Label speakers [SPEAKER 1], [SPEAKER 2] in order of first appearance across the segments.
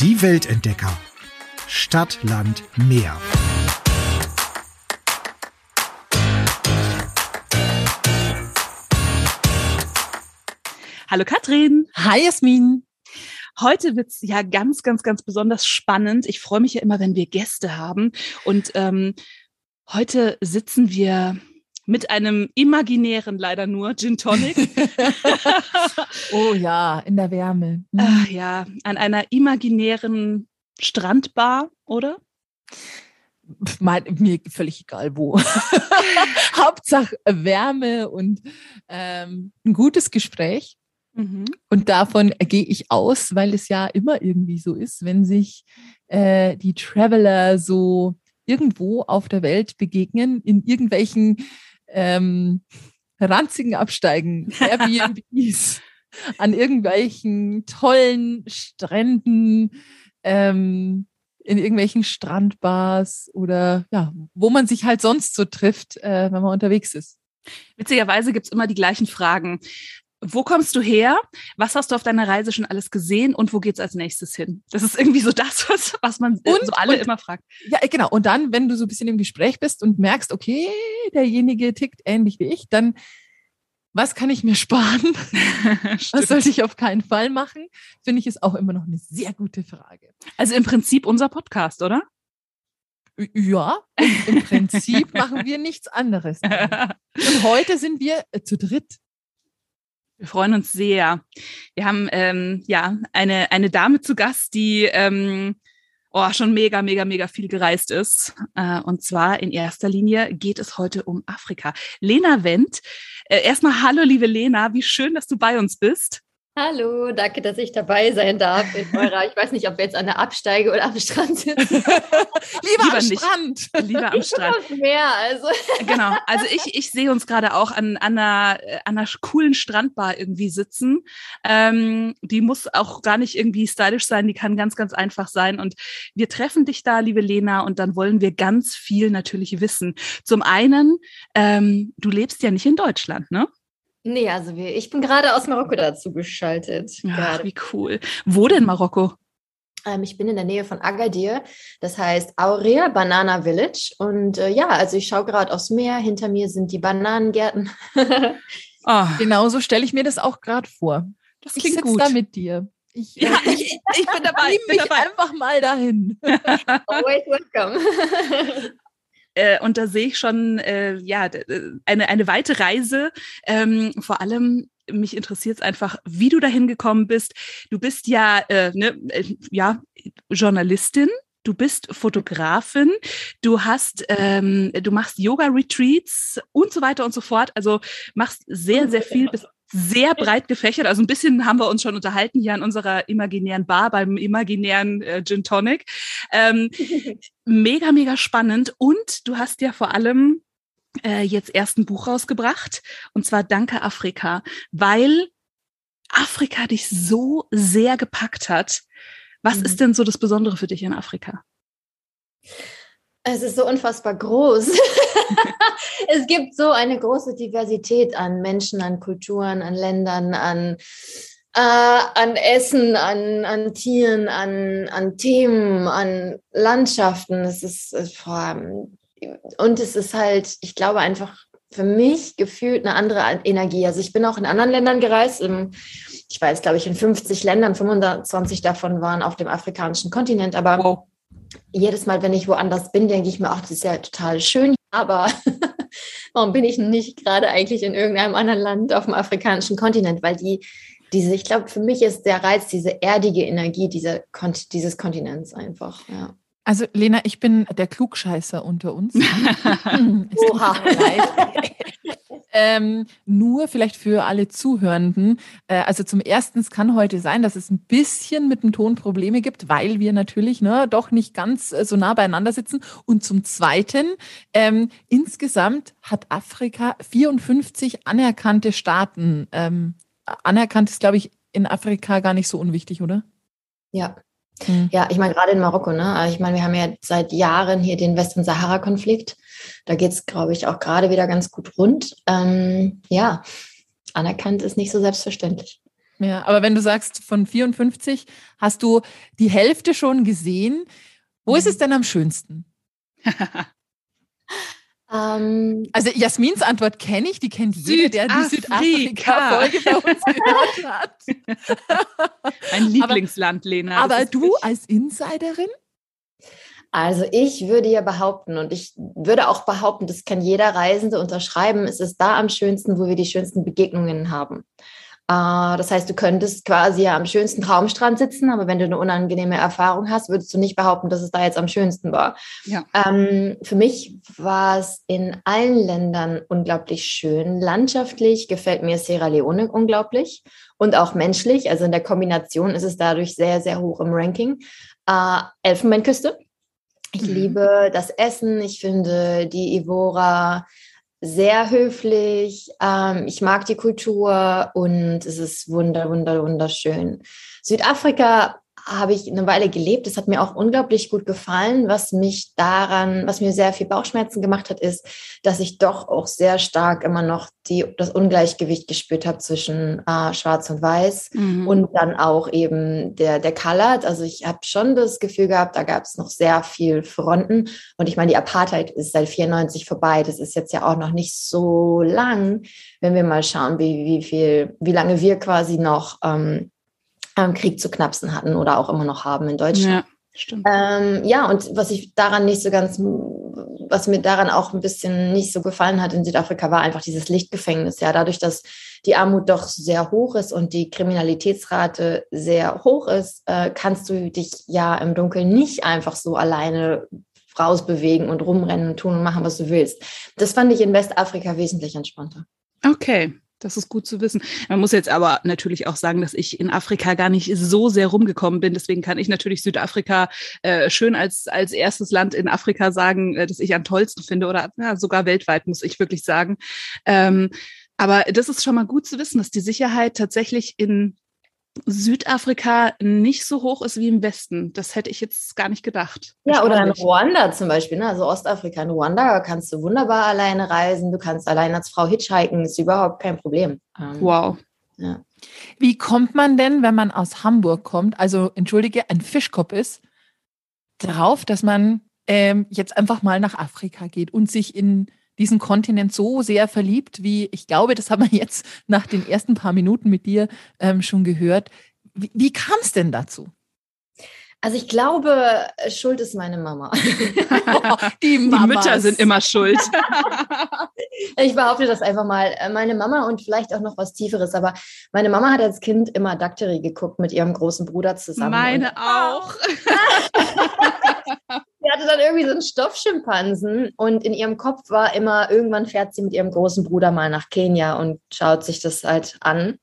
[SPEAKER 1] Die Weltentdecker. Stadt, Land, Meer.
[SPEAKER 2] Hallo Katrin.
[SPEAKER 3] Hi Jasmin.
[SPEAKER 2] Heute wird's ja ganz, ganz, ganz besonders spannend. Ich freue mich ja immer, wenn wir Gäste haben. Und ähm, heute sitzen wir mit einem imaginären, leider nur, Gin Tonic.
[SPEAKER 3] oh ja, in der Wärme.
[SPEAKER 2] Mhm. Ach, ja, an einer imaginären Strandbar, oder?
[SPEAKER 3] Mein, mir völlig egal wo. Hauptsache Wärme und ähm, ein gutes Gespräch. Mhm. Und davon gehe ich aus, weil es ja immer irgendwie so ist, wenn sich äh, die Traveler so irgendwo auf der Welt begegnen, in irgendwelchen ähm, ranzigen Absteigen, Airbnbs, an irgendwelchen tollen Stränden, ähm, in irgendwelchen Strandbars oder ja, wo man sich halt sonst so trifft, äh, wenn man unterwegs ist.
[SPEAKER 2] Witzigerweise gibt's immer die gleichen Fragen. Wo kommst du her? Was hast du auf deiner Reise schon alles gesehen und wo geht's als nächstes hin? Das ist irgendwie so das, was, was man und, so alle und, immer fragt.
[SPEAKER 3] Ja, genau. Und dann, wenn du so ein bisschen im Gespräch bist und merkst, okay, derjenige tickt ähnlich wie ich, dann was kann ich mir sparen? was sollte ich auf keinen Fall machen? Finde ich ist auch immer noch eine sehr gute Frage.
[SPEAKER 2] Also im Prinzip unser Podcast, oder?
[SPEAKER 3] Ja, im Prinzip machen wir nichts anderes. Und heute sind wir äh, zu dritt.
[SPEAKER 2] Wir freuen uns sehr. Wir haben ähm, ja eine, eine Dame zu Gast, die ähm, oh, schon mega, mega, mega viel gereist ist. Äh, und zwar in erster Linie geht es heute um Afrika. Lena Wendt. Äh, erstmal hallo, liebe Lena. Wie schön, dass du bei uns bist.
[SPEAKER 4] Hallo, danke, dass ich dabei sein darf in eurer, ich weiß nicht, ob wir jetzt an der Absteige oder am Strand sitzen.
[SPEAKER 3] Lieber, Lieber am
[SPEAKER 2] nicht.
[SPEAKER 3] Strand.
[SPEAKER 2] Lieber am Strand.
[SPEAKER 4] Mehr, also.
[SPEAKER 2] Genau, also ich, ich sehe uns gerade auch an, an, einer, an einer coolen Strandbar irgendwie sitzen. Ähm, die muss auch gar nicht irgendwie stylisch sein, die kann ganz, ganz einfach sein. Und wir treffen dich da, liebe Lena, und dann wollen wir ganz viel natürlich wissen. Zum einen, ähm, du lebst ja nicht in Deutschland, ne?
[SPEAKER 4] Nee, also wir, ich bin gerade aus Marokko dazu geschaltet.
[SPEAKER 2] Ach, wie cool. Wo denn Marokko?
[SPEAKER 4] Ähm, ich bin in der Nähe von Agadir, das heißt Aurea Banana Village. Und äh, ja, also ich schaue gerade aufs Meer. Hinter mir sind die Bananengärten.
[SPEAKER 3] oh, genau so stelle ich mir das auch gerade vor.
[SPEAKER 2] Das klingt ich gut.
[SPEAKER 3] da mit dir.
[SPEAKER 2] Ich, ja, äh, ich, ich bin dabei.
[SPEAKER 3] Nimm mich dabei. einfach mal dahin.
[SPEAKER 4] Always welcome.
[SPEAKER 2] Äh, und da sehe ich schon äh, ja äh, eine eine weite Reise. Ähm, vor allem mich interessiert es einfach, wie du dahin gekommen bist. Du bist ja äh, ne, äh, ja Journalistin. Du bist Fotografin, du hast, ähm, du machst Yoga-Retreats und so weiter und so fort. Also machst sehr, sehr viel, bist sehr breit gefächert. Also ein bisschen haben wir uns schon unterhalten hier an unserer imaginären Bar beim imaginären äh, Gin Tonic. Ähm, mega, mega spannend. Und du hast ja vor allem äh, jetzt erst ein Buch rausgebracht. Und zwar Danke Afrika, weil Afrika dich so sehr gepackt hat. Was mhm. ist denn so das Besondere für dich in Afrika?
[SPEAKER 4] Es ist so unfassbar groß. es gibt so eine große Diversität an Menschen, an Kulturen, an Ländern, an, äh, an Essen, an, an Tieren, an, an Themen, an Landschaften. Es ist, und es ist halt, ich glaube einfach für mich gefühlt eine andere Energie. Also ich bin auch in anderen Ländern gereist. ich weiß, glaube ich, in 50 Ländern, 25 davon waren auf dem afrikanischen Kontinent, aber wow jedes Mal, wenn ich woanders bin, denke ich mir, ach, das ist ja total schön, aber warum bin ich nicht gerade eigentlich in irgendeinem anderen Land auf dem afrikanischen Kontinent? Weil die, diese, ich glaube, für mich ist der Reiz diese erdige Energie dieser, dieses Kontinents einfach, ja.
[SPEAKER 3] Also Lena, ich bin der Klugscheißer unter uns. Oha. ähm, nur vielleicht für alle Zuhörenden. Äh, also zum ersten, kann heute sein, dass es ein bisschen mit dem Ton Probleme gibt, weil wir natürlich ne, doch nicht ganz äh, so nah beieinander sitzen. Und zum zweiten, ähm, insgesamt hat Afrika 54 anerkannte Staaten. Ähm, anerkannt ist, glaube ich, in Afrika gar nicht so unwichtig, oder?
[SPEAKER 4] Ja, Mhm. Ja, ich meine, gerade in Marokko, ne? Also ich meine, wir haben ja seit Jahren hier den West- und-Sahara-Konflikt. Da geht es, glaube ich, auch gerade wieder ganz gut rund. Ähm, ja, anerkannt ist nicht so selbstverständlich.
[SPEAKER 3] Ja, aber wenn du sagst, von 54 hast du die Hälfte schon gesehen, wo mhm. ist es denn am schönsten? um, ähm, also Jasmins Antwort kenne ich, die kennt jeder, der die Südafrika-Folge bei uns gehört
[SPEAKER 2] hat. Ein Lieblingsland, Lena.
[SPEAKER 3] Aber du als Insiderin?
[SPEAKER 4] Also ich würde ja behaupten und ich würde auch behaupten, das kann jeder Reisende unterschreiben, es ist da am schönsten, wo wir die schönsten Begegnungen haben. Äh, das heißt, du könntest quasi ja am schönsten Traumstrand sitzen, aber wenn du eine unangenehme Erfahrung hast, würdest du nicht behaupten, dass es da jetzt am schönsten war. Ja. Ähm, für mich war es in allen Ländern unglaublich schön. Landschaftlich gefällt mir Sierra Leone unglaublich und auch menschlich. Also in der Kombination ist es dadurch sehr, sehr hoch im Ranking. Äh, Elfenbeinküste. Ich mhm. liebe das Essen. Ich finde die Ivora sehr höflich. Ähm, ich mag die Kultur und es ist wunder, wunder, wunderschön. Südafrika habe ich eine Weile gelebt. Das hat mir auch unglaublich gut gefallen. Was mich daran, was mir sehr viel Bauchschmerzen gemacht hat, ist, dass ich doch auch sehr stark immer noch die, das Ungleichgewicht gespürt habe zwischen äh, Schwarz und Weiß mhm. und dann auch eben der, der Colored. Also ich habe schon das Gefühl gehabt, da gab es noch sehr viel Fronten. Und ich meine, die Apartheid ist seit 94 vorbei. Das ist jetzt ja auch noch nicht so lang, wenn wir mal schauen, wie, wie viel, wie lange wir quasi noch ähm, ähm, Krieg zu knapsen hatten oder auch immer noch haben in Deutschland. Ja, stimmt. Ähm, ja, und was ich daran nicht so ganz, was mir daran auch ein bisschen nicht so gefallen hat in Südafrika, war einfach dieses Lichtgefängnis. Ja, dadurch, dass die Armut doch sehr hoch ist und die Kriminalitätsrate sehr hoch ist, äh, kannst du dich ja im Dunkeln nicht einfach so alleine rausbewegen und rumrennen und tun und machen, was du willst. Das fand ich in Westafrika wesentlich entspannter.
[SPEAKER 2] Okay, das ist gut zu wissen. Man muss jetzt aber natürlich auch sagen, dass ich in Afrika gar nicht so sehr rumgekommen bin. Deswegen kann ich natürlich Südafrika äh, schön als, als erstes Land in Afrika sagen, äh, das ich am tollsten finde oder ja, sogar weltweit, muss ich wirklich sagen. Ähm, aber das ist schon mal gut zu wissen, dass die Sicherheit tatsächlich in Südafrika nicht so hoch ist wie im Westen. Das hätte ich jetzt gar nicht gedacht.
[SPEAKER 4] Ja, oder in Ruanda zum Beispiel, ne? also Ostafrika. In Ruanda kannst du wunderbar alleine reisen, du kannst allein als Frau hitchhiken, ist überhaupt kein Problem.
[SPEAKER 2] Ähm, wow.
[SPEAKER 3] Ja. Wie kommt man denn, wenn man aus Hamburg kommt, also entschuldige, ein Fischkopf ist, darauf, dass man ähm, jetzt einfach mal nach Afrika geht und sich in diesen Kontinent so sehr verliebt, wie ich glaube, das haben wir jetzt nach den ersten paar Minuten mit dir ähm, schon gehört. Wie, wie kam es denn dazu?
[SPEAKER 4] Also ich glaube, schuld ist meine Mama.
[SPEAKER 2] Die, Die, Mütter sind immer schuld.
[SPEAKER 4] ich behaupte das einfach mal. Meine Mama und vielleicht auch noch was Tieferes, aber meine Mama hat als Kind immer Dakteri geguckt mit ihrem großen Bruder zusammen.
[SPEAKER 2] Meine auch.
[SPEAKER 4] Sie hatte dann irgendwie so einen Stoffschimpansen und in ihrem Kopf war immer, irgendwann fährt sie mit ihrem großen Bruder mal nach Kenia und schaut sich das halt an.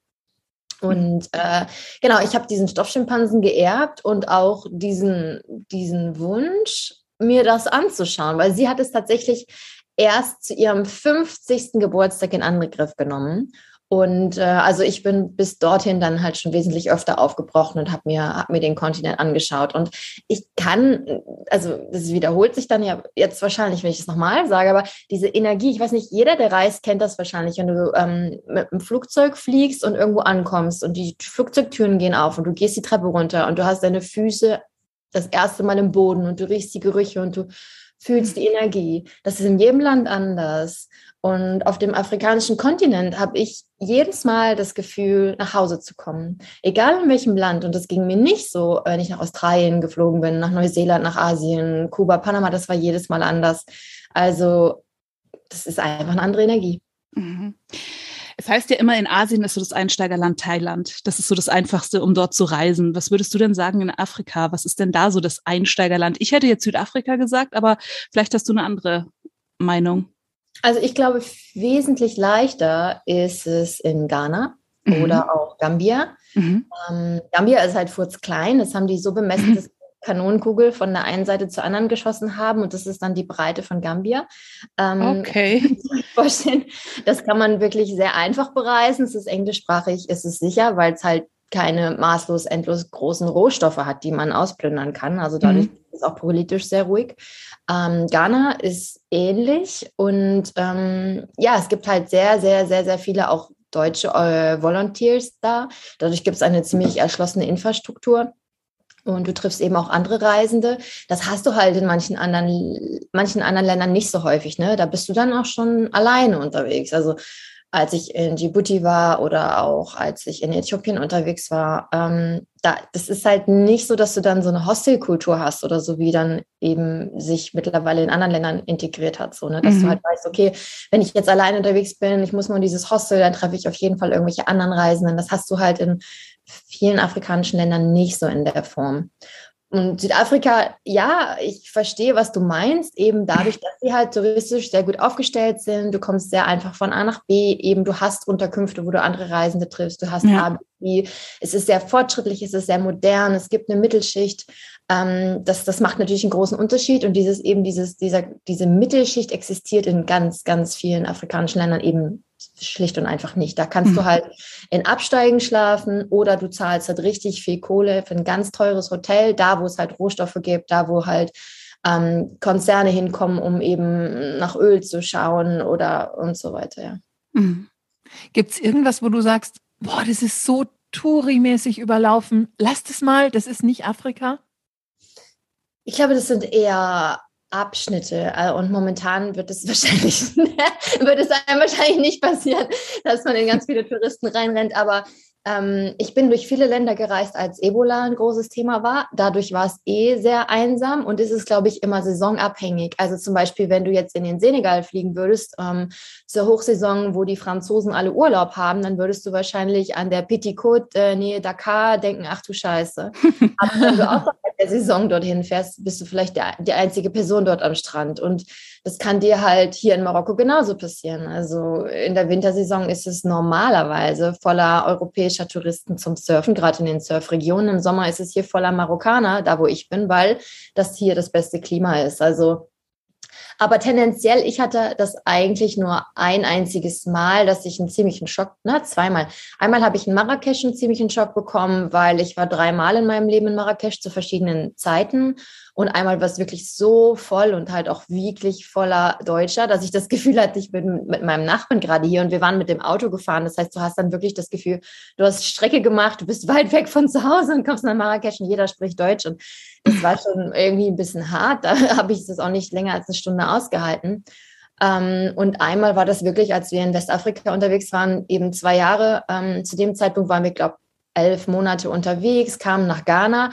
[SPEAKER 4] Und äh, genau, ich habe diesen Stoffschimpansen geerbt und auch diesen, diesen Wunsch, mir das anzuschauen, weil sie hat es tatsächlich erst zu ihrem 50. Geburtstag in Angriff genommen. Und äh, also ich bin bis dorthin dann halt schon wesentlich öfter aufgebrochen und habe mir, hab mir den Kontinent angeschaut. Und ich kann, also das wiederholt sich dann ja jetzt wahrscheinlich, wenn ich es nochmal sage, aber diese Energie, ich weiß nicht, jeder, der reist, kennt das wahrscheinlich, wenn du ähm, mit dem Flugzeug fliegst und irgendwo ankommst und die Flugzeugtüren gehen auf und du gehst die Treppe runter und du hast deine Füße das erste Mal im Boden und du riechst die Gerüche und du fühlst die Energie. Das ist in jedem Land anders. Und auf dem afrikanischen Kontinent habe ich jedes Mal das Gefühl, nach Hause zu kommen. Egal in welchem Land. Und das ging mir nicht so, wenn ich nach Australien geflogen bin, nach Neuseeland, nach Asien, Kuba, Panama, das war jedes Mal anders. Also das ist einfach eine andere Energie. Mhm.
[SPEAKER 2] Es heißt ja immer, in Asien ist so das Einsteigerland Thailand. Das ist so das Einfachste, um dort zu reisen. Was würdest du denn sagen in Afrika? Was ist denn da so das Einsteigerland? Ich hätte jetzt Südafrika gesagt, aber vielleicht hast du eine andere Meinung.
[SPEAKER 4] Also ich glaube, wesentlich leichter ist es in Ghana mhm. oder auch Gambia. Mhm. Ähm, Gambia ist halt furzklein. Das haben die so bemessen, mhm. dass Kanonenkugel von der einen Seite zur anderen geschossen haben und das ist dann die Breite von Gambia.
[SPEAKER 2] Ähm, okay.
[SPEAKER 4] Vorstellen, das kann man wirklich sehr einfach bereisen. Es ist englischsprachig, es ist sicher, weil es halt keine maßlos endlos großen Rohstoffe hat, die man ausplündern kann. Also dadurch mhm. ist es auch politisch sehr ruhig. Ähm, Ghana ist ähnlich und ähm, ja, es gibt halt sehr, sehr, sehr, sehr viele auch deutsche äh, Volunteers da. Dadurch gibt es eine ziemlich erschlossene Infrastruktur. Und du triffst eben auch andere Reisende. Das hast du halt in manchen anderen, manchen anderen Ländern nicht so häufig. Ne? Da bist du dann auch schon alleine unterwegs. Also als ich in Djibouti war oder auch als ich in Äthiopien unterwegs war, ähm, da, das ist halt nicht so, dass du dann so eine Hostelkultur hast oder so, wie dann eben sich mittlerweile in anderen Ländern integriert hat, so, ne? dass mhm. du halt weißt, okay, wenn ich jetzt alleine unterwegs bin, ich muss nur in dieses Hostel, dann treffe ich auf jeden Fall irgendwelche anderen Reisenden. Das hast du halt in vielen afrikanischen Ländern nicht so in der Form. Und Südafrika, ja, ich verstehe, was du meinst, eben dadurch, dass sie halt touristisch sehr gut aufgestellt sind. Du kommst sehr einfach von A nach B, eben du hast Unterkünfte, wo du andere Reisende triffst, du hast ja. B. Es ist sehr fortschrittlich, es ist sehr modern, es gibt eine Mittelschicht. Ähm, das, das macht natürlich einen großen Unterschied und dieses eben dieses, dieser, diese Mittelschicht existiert in ganz, ganz vielen afrikanischen Ländern eben schlicht und einfach nicht. Da kannst mhm. du halt in Absteigen schlafen oder du zahlst halt richtig viel Kohle für ein ganz teures Hotel, da wo es halt Rohstoffe gibt, da wo halt ähm, Konzerne hinkommen, um eben nach Öl zu schauen oder und so weiter. Ja.
[SPEAKER 3] Mhm. Gibt es irgendwas, wo du sagst, boah, das ist so Touri-mäßig überlaufen, lass das mal, das ist nicht Afrika?
[SPEAKER 4] Ich glaube, das sind eher Abschnitte. Äh, und momentan wird es wahrscheinlich, wird es einem wahrscheinlich nicht passieren, dass man in ganz viele Touristen reinrennt. Aber ähm, ich bin durch viele Länder gereist, als Ebola ein großes Thema war. Dadurch war es eh sehr einsam und ist es, glaube ich, immer saisonabhängig. Also zum Beispiel, wenn du jetzt in den Senegal fliegen würdest, ähm, zur Hochsaison, wo die Franzosen alle Urlaub haben, dann würdest du wahrscheinlich an der Petit Côte äh, Nähe Dakar denken, ach du Scheiße. Aber wenn du außerhalb der Saison dorthin fährst, bist du vielleicht der, die einzige Person dort am Strand. Und das kann dir halt hier in Marokko genauso passieren. Also in der Wintersaison ist es normalerweise voller europäischer Touristen zum Surfen, gerade in den Surfregionen. Im Sommer ist es hier voller Marokkaner, da wo ich bin, weil das hier das beste Klima ist. Also aber tendenziell, ich hatte das eigentlich nur ein einziges Mal, dass ich einen ziemlichen Schock, na, zweimal. Einmal habe ich in Marrakesch einen ziemlichen Schock bekommen, weil ich war dreimal in meinem Leben in Marrakesch zu verschiedenen Zeiten und einmal war es wirklich so voll und halt auch wirklich voller Deutscher, dass ich das Gefühl hatte, ich bin mit meinem Nachbarn gerade hier und wir waren mit dem Auto gefahren. Das heißt, du hast dann wirklich das Gefühl, du hast Strecke gemacht, du bist weit weg von zu Hause und kommst nach Marrakesch und jeder spricht Deutsch. Und das war schon irgendwie ein bisschen hart. Da habe ich das auch nicht länger als eine Stunde ausgehalten. Ähm, und einmal war das wirklich, als wir in Westafrika unterwegs waren, eben zwei Jahre. Ähm, zu dem Zeitpunkt waren wir, glaube ich, elf Monate unterwegs, kamen nach Ghana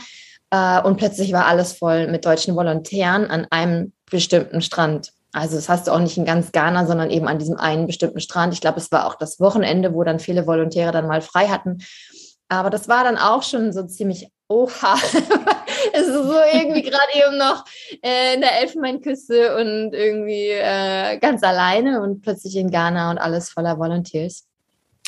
[SPEAKER 4] äh, und plötzlich war alles voll mit deutschen Volontären an einem bestimmten Strand. Also das hast du auch nicht in ganz Ghana, sondern eben an diesem einen bestimmten Strand. Ich glaube, es war auch das Wochenende, wo dann viele Volontäre dann mal frei hatten. Aber das war dann auch schon so ziemlich, oha, es ist so irgendwie gerade eben noch äh, in der Elfenbeinküste und irgendwie äh, ganz alleine und plötzlich in Ghana und alles voller Volunteers.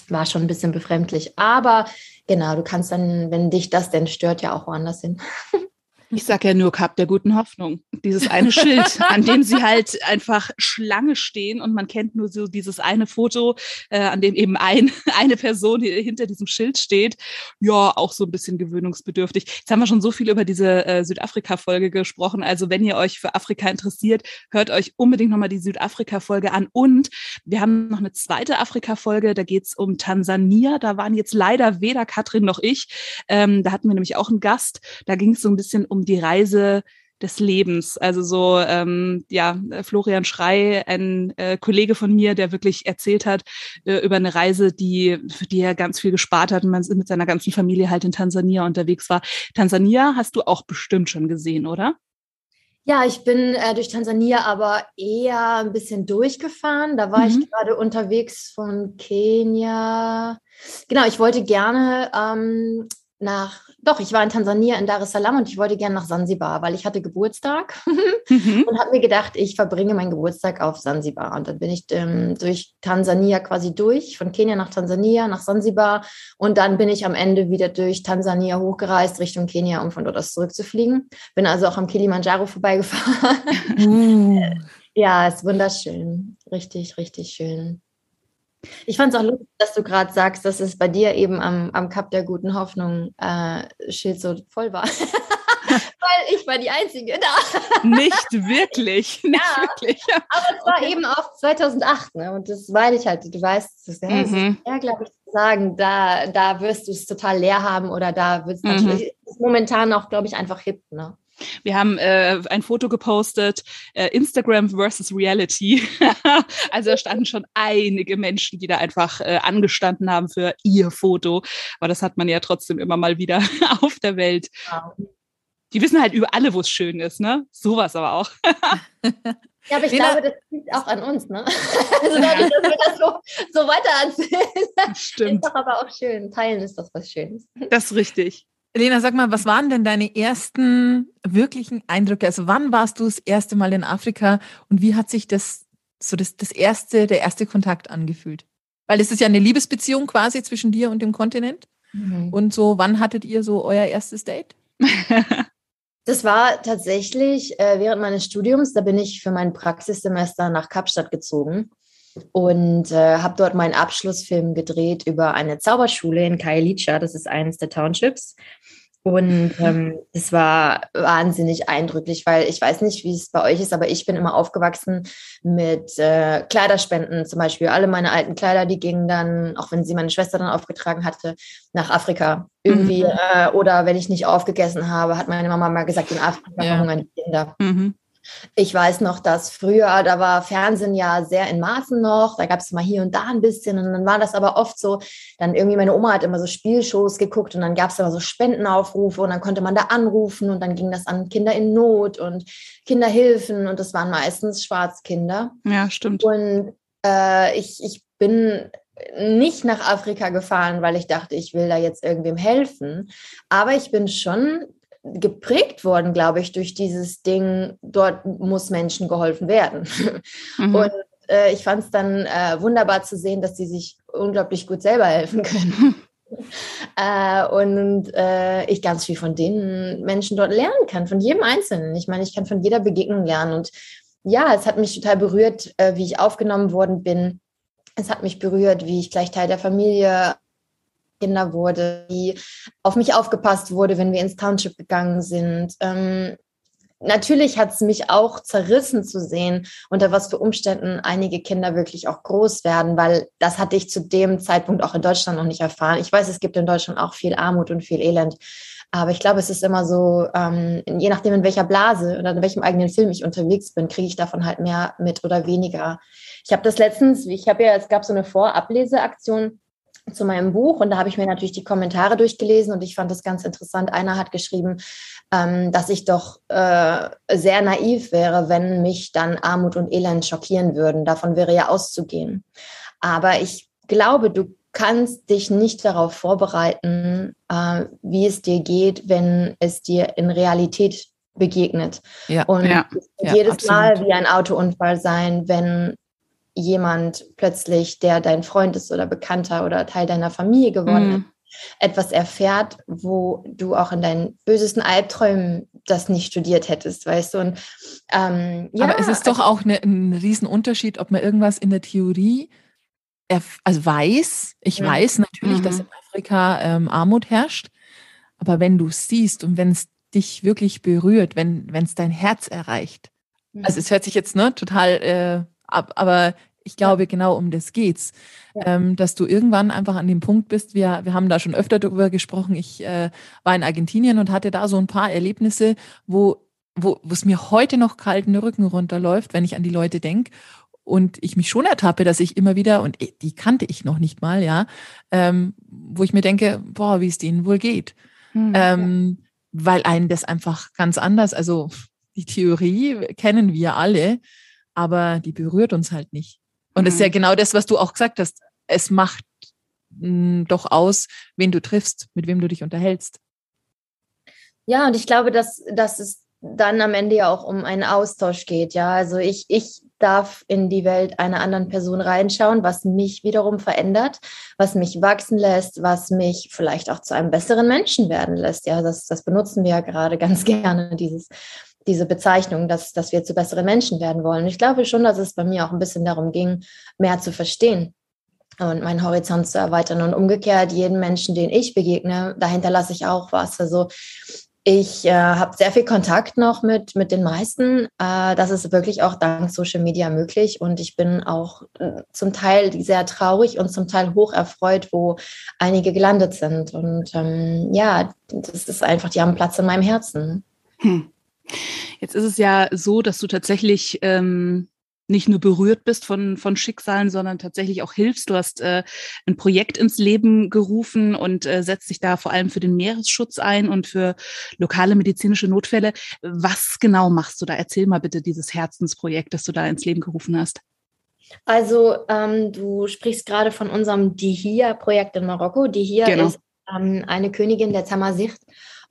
[SPEAKER 4] War schon ein bisschen befremdlich. Aber Genau, du kannst dann, wenn dich das denn stört, ja auch woanders hin.
[SPEAKER 2] Ich sage ja nur Kap der guten Hoffnung. Dieses eine Schild, an dem sie halt einfach Schlange stehen und man kennt nur so dieses eine Foto, äh, an dem eben ein, eine Person hinter diesem Schild steht. Ja, auch so ein bisschen gewöhnungsbedürftig. Jetzt haben wir schon so viel über diese äh, Südafrika-Folge gesprochen. Also wenn ihr euch für Afrika interessiert, hört euch unbedingt nochmal die Südafrika-Folge an. Und wir haben noch eine zweite Afrika-Folge, da geht's um Tansania. Da waren jetzt leider weder Katrin noch ich. Ähm, da hatten wir nämlich auch einen Gast. Da ging es so ein bisschen um die Reise des Lebens. Also so, ähm, ja, Florian Schrei, ein äh, Kollege von mir, der wirklich erzählt hat äh, über eine Reise, die, für die er ganz viel gespart hat und man mit seiner ganzen Familie halt in Tansania unterwegs war. Tansania hast du auch bestimmt schon gesehen, oder?
[SPEAKER 4] Ja, ich bin äh, durch Tansania aber eher ein bisschen durchgefahren. Da war mhm. ich gerade unterwegs von Kenia. Genau, ich wollte gerne ähm, nach, doch, ich war in Tansania in Dar es Salaam und ich wollte gerne nach Sansibar, weil ich hatte Geburtstag mhm. und habe mir gedacht, ich verbringe meinen Geburtstag auf Sansibar. Und dann bin ich ähm, durch Tansania quasi durch, von Kenia nach Tansania, nach Sansibar und dann bin ich am Ende wieder durch Tansania hochgereist Richtung Kenia, um von dort aus zurückzufliegen. Bin also auch am Kilimanjaro vorbeigefahren. Mm. ja, ist wunderschön. Richtig, richtig schön. Ich fand es auch lustig, dass du gerade sagst, dass es bei dir eben am, am Kap der guten Hoffnung äh, Schild so voll war. weil ich war die Einzige da.
[SPEAKER 2] Nicht wirklich, nicht ja, wirklich.
[SPEAKER 4] Aber es war okay. eben auch 2008, ne? und das meine ich halt, du weißt, das ist, mhm. ja, glaube ich, sagen, da, da wirst du es total leer haben oder da wird es mhm. natürlich, momentan auch, glaube ich, einfach hip, ne?
[SPEAKER 2] Wir haben äh, ein Foto gepostet, äh, Instagram versus Reality. also da standen schon einige Menschen, die da einfach äh, angestanden haben für ihr Foto. Aber das hat man ja trotzdem immer mal wieder auf der Welt. Wow. Die wissen halt über alle, wo es schön ist, ne? Sowas aber auch.
[SPEAKER 4] Ja, aber ich Lena, glaube, das liegt auch an uns, ne? Also dadurch, dass wir das so, so weiter erzählen.
[SPEAKER 2] Stimmt.
[SPEAKER 4] Ist doch aber auch schön. Teilen ist doch was Schönes.
[SPEAKER 2] Das ist richtig.
[SPEAKER 3] Lena, sag mal, was waren denn deine ersten wirklichen Eindrücke? Also wann warst du das erste Mal in Afrika und wie hat sich das so das, das erste, der erste Kontakt angefühlt? Weil es ist ja eine Liebesbeziehung quasi zwischen dir und dem Kontinent. Mhm. Und so, wann hattet ihr so euer erstes Date?
[SPEAKER 4] Das war tatsächlich äh, während meines Studiums. Da bin ich für mein Praxissemester nach Kapstadt gezogen und äh, habe dort meinen Abschlussfilm gedreht über eine Zauberschule in Kailicha. Das ist eines der Townships. Und ähm, es war wahnsinnig eindrücklich, weil ich weiß nicht, wie es bei euch ist, aber ich bin immer aufgewachsen mit äh, Kleiderspenden. Zum Beispiel alle meine alten Kleider, die gingen dann, auch wenn sie meine Schwester dann aufgetragen hatte, nach Afrika irgendwie. Mhm. Äh, oder wenn ich nicht aufgegessen habe, hat meine Mama mal gesagt, in Afrika ja. verhungern die Kinder. Mhm. Ich weiß noch, dass früher, da war Fernsehen ja sehr in Maßen noch, da gab es mal hier und da ein bisschen und dann war das aber oft so, dann irgendwie meine Oma hat immer so Spielshows geguckt und dann gab es immer so Spendenaufrufe und dann konnte man da anrufen und dann ging das an Kinder in Not und Kinderhilfen und das waren meistens Schwarzkinder.
[SPEAKER 2] Ja, stimmt.
[SPEAKER 4] Und äh, ich, ich bin nicht nach Afrika gefahren, weil ich dachte, ich will da jetzt irgendwem helfen. Aber ich bin schon geprägt worden, glaube ich, durch dieses Ding, dort muss Menschen geholfen werden. Mhm. Und äh, ich fand es dann äh, wunderbar zu sehen, dass sie sich unglaublich gut selber helfen können. äh, und äh, ich ganz viel von den Menschen dort lernen kann, von jedem Einzelnen. Ich meine, ich kann von jeder Begegnung lernen. Und ja, es hat mich total berührt, äh, wie ich aufgenommen worden bin. Es hat mich berührt, wie ich gleich Teil der Familie Kinder wurde, wie auf mich aufgepasst wurde, wenn wir ins Township gegangen sind. Ähm, natürlich hat es mich auch zerrissen zu sehen, unter was für Umständen einige Kinder wirklich auch groß werden, weil das hatte ich zu dem Zeitpunkt auch in Deutschland noch nicht erfahren. Ich weiß, es gibt in Deutschland auch viel Armut und viel Elend. Aber ich glaube, es ist immer so, ähm, je nachdem, in welcher Blase oder in welchem eigenen Film ich unterwegs bin, kriege ich davon halt mehr mit oder weniger. Ich habe das letztens, ich habe ja, es gab so eine Vorableseaktion zu meinem Buch und da habe ich mir natürlich die Kommentare durchgelesen und ich fand das ganz interessant. Einer hat geschrieben, ähm, dass ich doch äh, sehr naiv wäre, wenn mich dann Armut und Elend schockieren würden. Davon wäre ja auszugehen. Aber ich glaube, du kannst dich nicht darauf vorbereiten, äh, wie es dir geht, wenn es dir in Realität begegnet. Ja, und ja, jedes ja, Mal wie ein Autounfall sein, wenn jemand plötzlich, der dein Freund ist oder Bekannter oder Teil deiner Familie geworden mhm. ist, etwas erfährt, wo du auch in deinen bösesten Albträumen das nicht studiert hättest, weißt du? Und,
[SPEAKER 3] ähm, ja, Aber es ist doch auch eine, ein Riesenunterschied, ob man irgendwas in der Theorie also weiß. Ich ja. weiß natürlich, mhm. dass in Afrika ähm, Armut herrscht. Aber wenn du es siehst und wenn es dich wirklich berührt, wenn es dein Herz erreicht, mhm. also es hört sich jetzt ne, total äh, ab, aber ich glaube, ja. genau um das geht's. Ja. Ähm, dass du irgendwann einfach an dem Punkt bist, wir, wir haben da schon öfter darüber gesprochen, ich äh, war in Argentinien und hatte da so ein paar Erlebnisse, wo, wo es mir heute noch kalt in den Rücken runterläuft, wenn ich an die Leute denke. Und ich mich schon ertappe, dass ich immer wieder, und die kannte ich noch nicht mal, ja, ähm, wo ich mir denke, boah, wie es denen wohl geht. Hm, ähm, ja. Weil einen das einfach ganz anders, also die Theorie kennen wir alle, aber die berührt uns halt nicht. Und das ist ja mhm. genau das, was du auch gesagt hast. Es macht mh, hm, doch aus, wen du triffst, mit wem du dich unterhältst.
[SPEAKER 4] Ja, und ich glaube, dass, dass es dann am Ende ja auch um einen Austausch geht. Ja, also ich, ich darf in die Welt einer anderen Person reinschauen, was mich wiederum verändert, was mich wachsen lässt, was mich vielleicht auch zu einem besseren Menschen werden lässt. Ja, das, das benutzen wir ja gerade ganz gerne, dieses diese Bezeichnung, dass, dass wir zu besseren Menschen werden wollen. Ich glaube schon, dass es bei mir auch ein bisschen darum ging, mehr zu verstehen und meinen Horizont zu erweitern. Und umgekehrt, jeden Menschen, den ich begegne, dahinter lasse ich auch was. Also ich äh, habe sehr viel Kontakt noch mit, mit den meisten. Äh, das ist wirklich auch dank Social Media möglich. Und ich bin auch äh, zum Teil sehr traurig und zum Teil hoch erfreut, wo einige gelandet sind. Und ähm, ja, das ist einfach, die haben Platz in meinem Herzen. Hm.
[SPEAKER 2] Jetzt ist es ja so, dass du tatsächlich ähm, nicht nur berührt bist von, von Schicksalen, sondern tatsächlich auch hilfst. Du hast äh, ein Projekt ins Leben gerufen und äh, setzt dich da vor allem für den Meeresschutz ein und für lokale medizinische Notfälle. Was genau machst du da? Erzähl mal bitte dieses Herzensprojekt, das du da ins Leben gerufen hast.
[SPEAKER 4] Also ähm, du sprichst gerade von unserem Dihia-Projekt in Marokko. Dihia genau. ist ähm, eine Königin der Tamasicht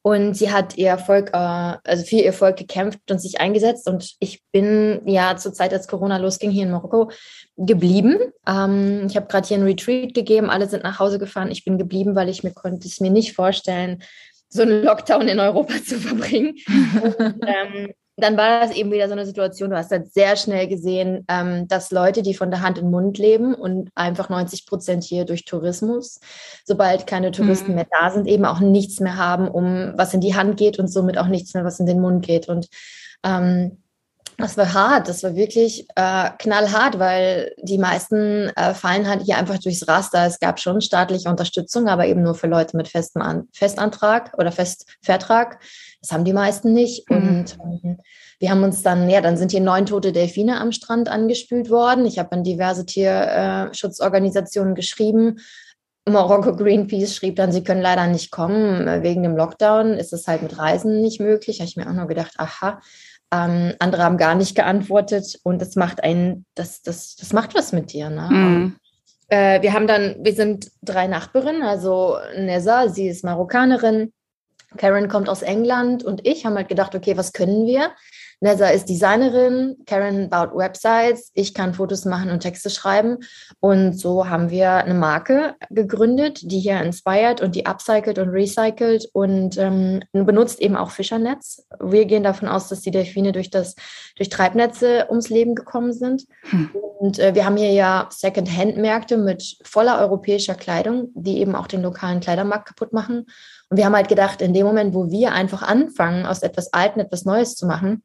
[SPEAKER 4] und sie hat ihr Volk, äh, also für ihr Volk gekämpft und sich eingesetzt. Und ich bin ja zur Zeit, als Corona losging, hier in Marokko geblieben. Ähm, ich habe gerade hier einen Retreat gegeben, alle sind nach Hause gefahren. Ich bin geblieben, weil ich mir konnte es mir nicht vorstellen, so einen Lockdown in Europa zu verbringen. Und, ähm, dann war das eben wieder so eine Situation, du hast halt sehr schnell gesehen, ähm, dass Leute, die von der Hand in den Mund leben und einfach 90 Prozent hier durch Tourismus, sobald keine Touristen mhm. mehr da sind, eben auch nichts mehr haben, um was in die Hand geht und somit auch nichts mehr, was in den Mund geht. Und ähm, das war hart, das war wirklich äh, knallhart, weil die meisten äh, fallen halt hier einfach durchs Raster. Es gab schon staatliche Unterstützung, aber eben nur für Leute mit festem An Festantrag oder Festvertrag. Das haben die meisten nicht. Mhm. Und ähm, wir haben uns dann, ja, dann sind hier neun tote Delfine am Strand angespült worden. Ich habe an diverse Tierschutzorganisationen geschrieben. Morocco Greenpeace schrieb dann, sie können leider nicht kommen. Wegen dem Lockdown ist es halt mit Reisen nicht möglich. Habe ich mir auch nur gedacht, aha. Ähm, andere haben gar nicht geantwortet und das macht einen, das, das, das macht was mit dir. Ne? Mhm. Äh, wir haben dann, wir sind drei Nachbarinnen, also Nessa, sie ist Marokkanerin, Karen kommt aus England und ich haben halt gedacht, okay, was können wir? Nessa ist Designerin, Karen baut Websites, ich kann Fotos machen und Texte schreiben. Und so haben wir eine Marke gegründet, die hier inspired und die upcycelt und recycelt und ähm, benutzt eben auch Fischernetz. Wir gehen davon aus, dass die Delfine durch das durch Treibnetze ums Leben gekommen sind. Hm. Und äh, wir haben hier ja Second-Hand-Märkte mit voller europäischer Kleidung, die eben auch den lokalen Kleidermarkt kaputt machen. Und wir haben halt gedacht, in dem Moment, wo wir einfach anfangen, aus etwas Alten etwas Neues zu machen,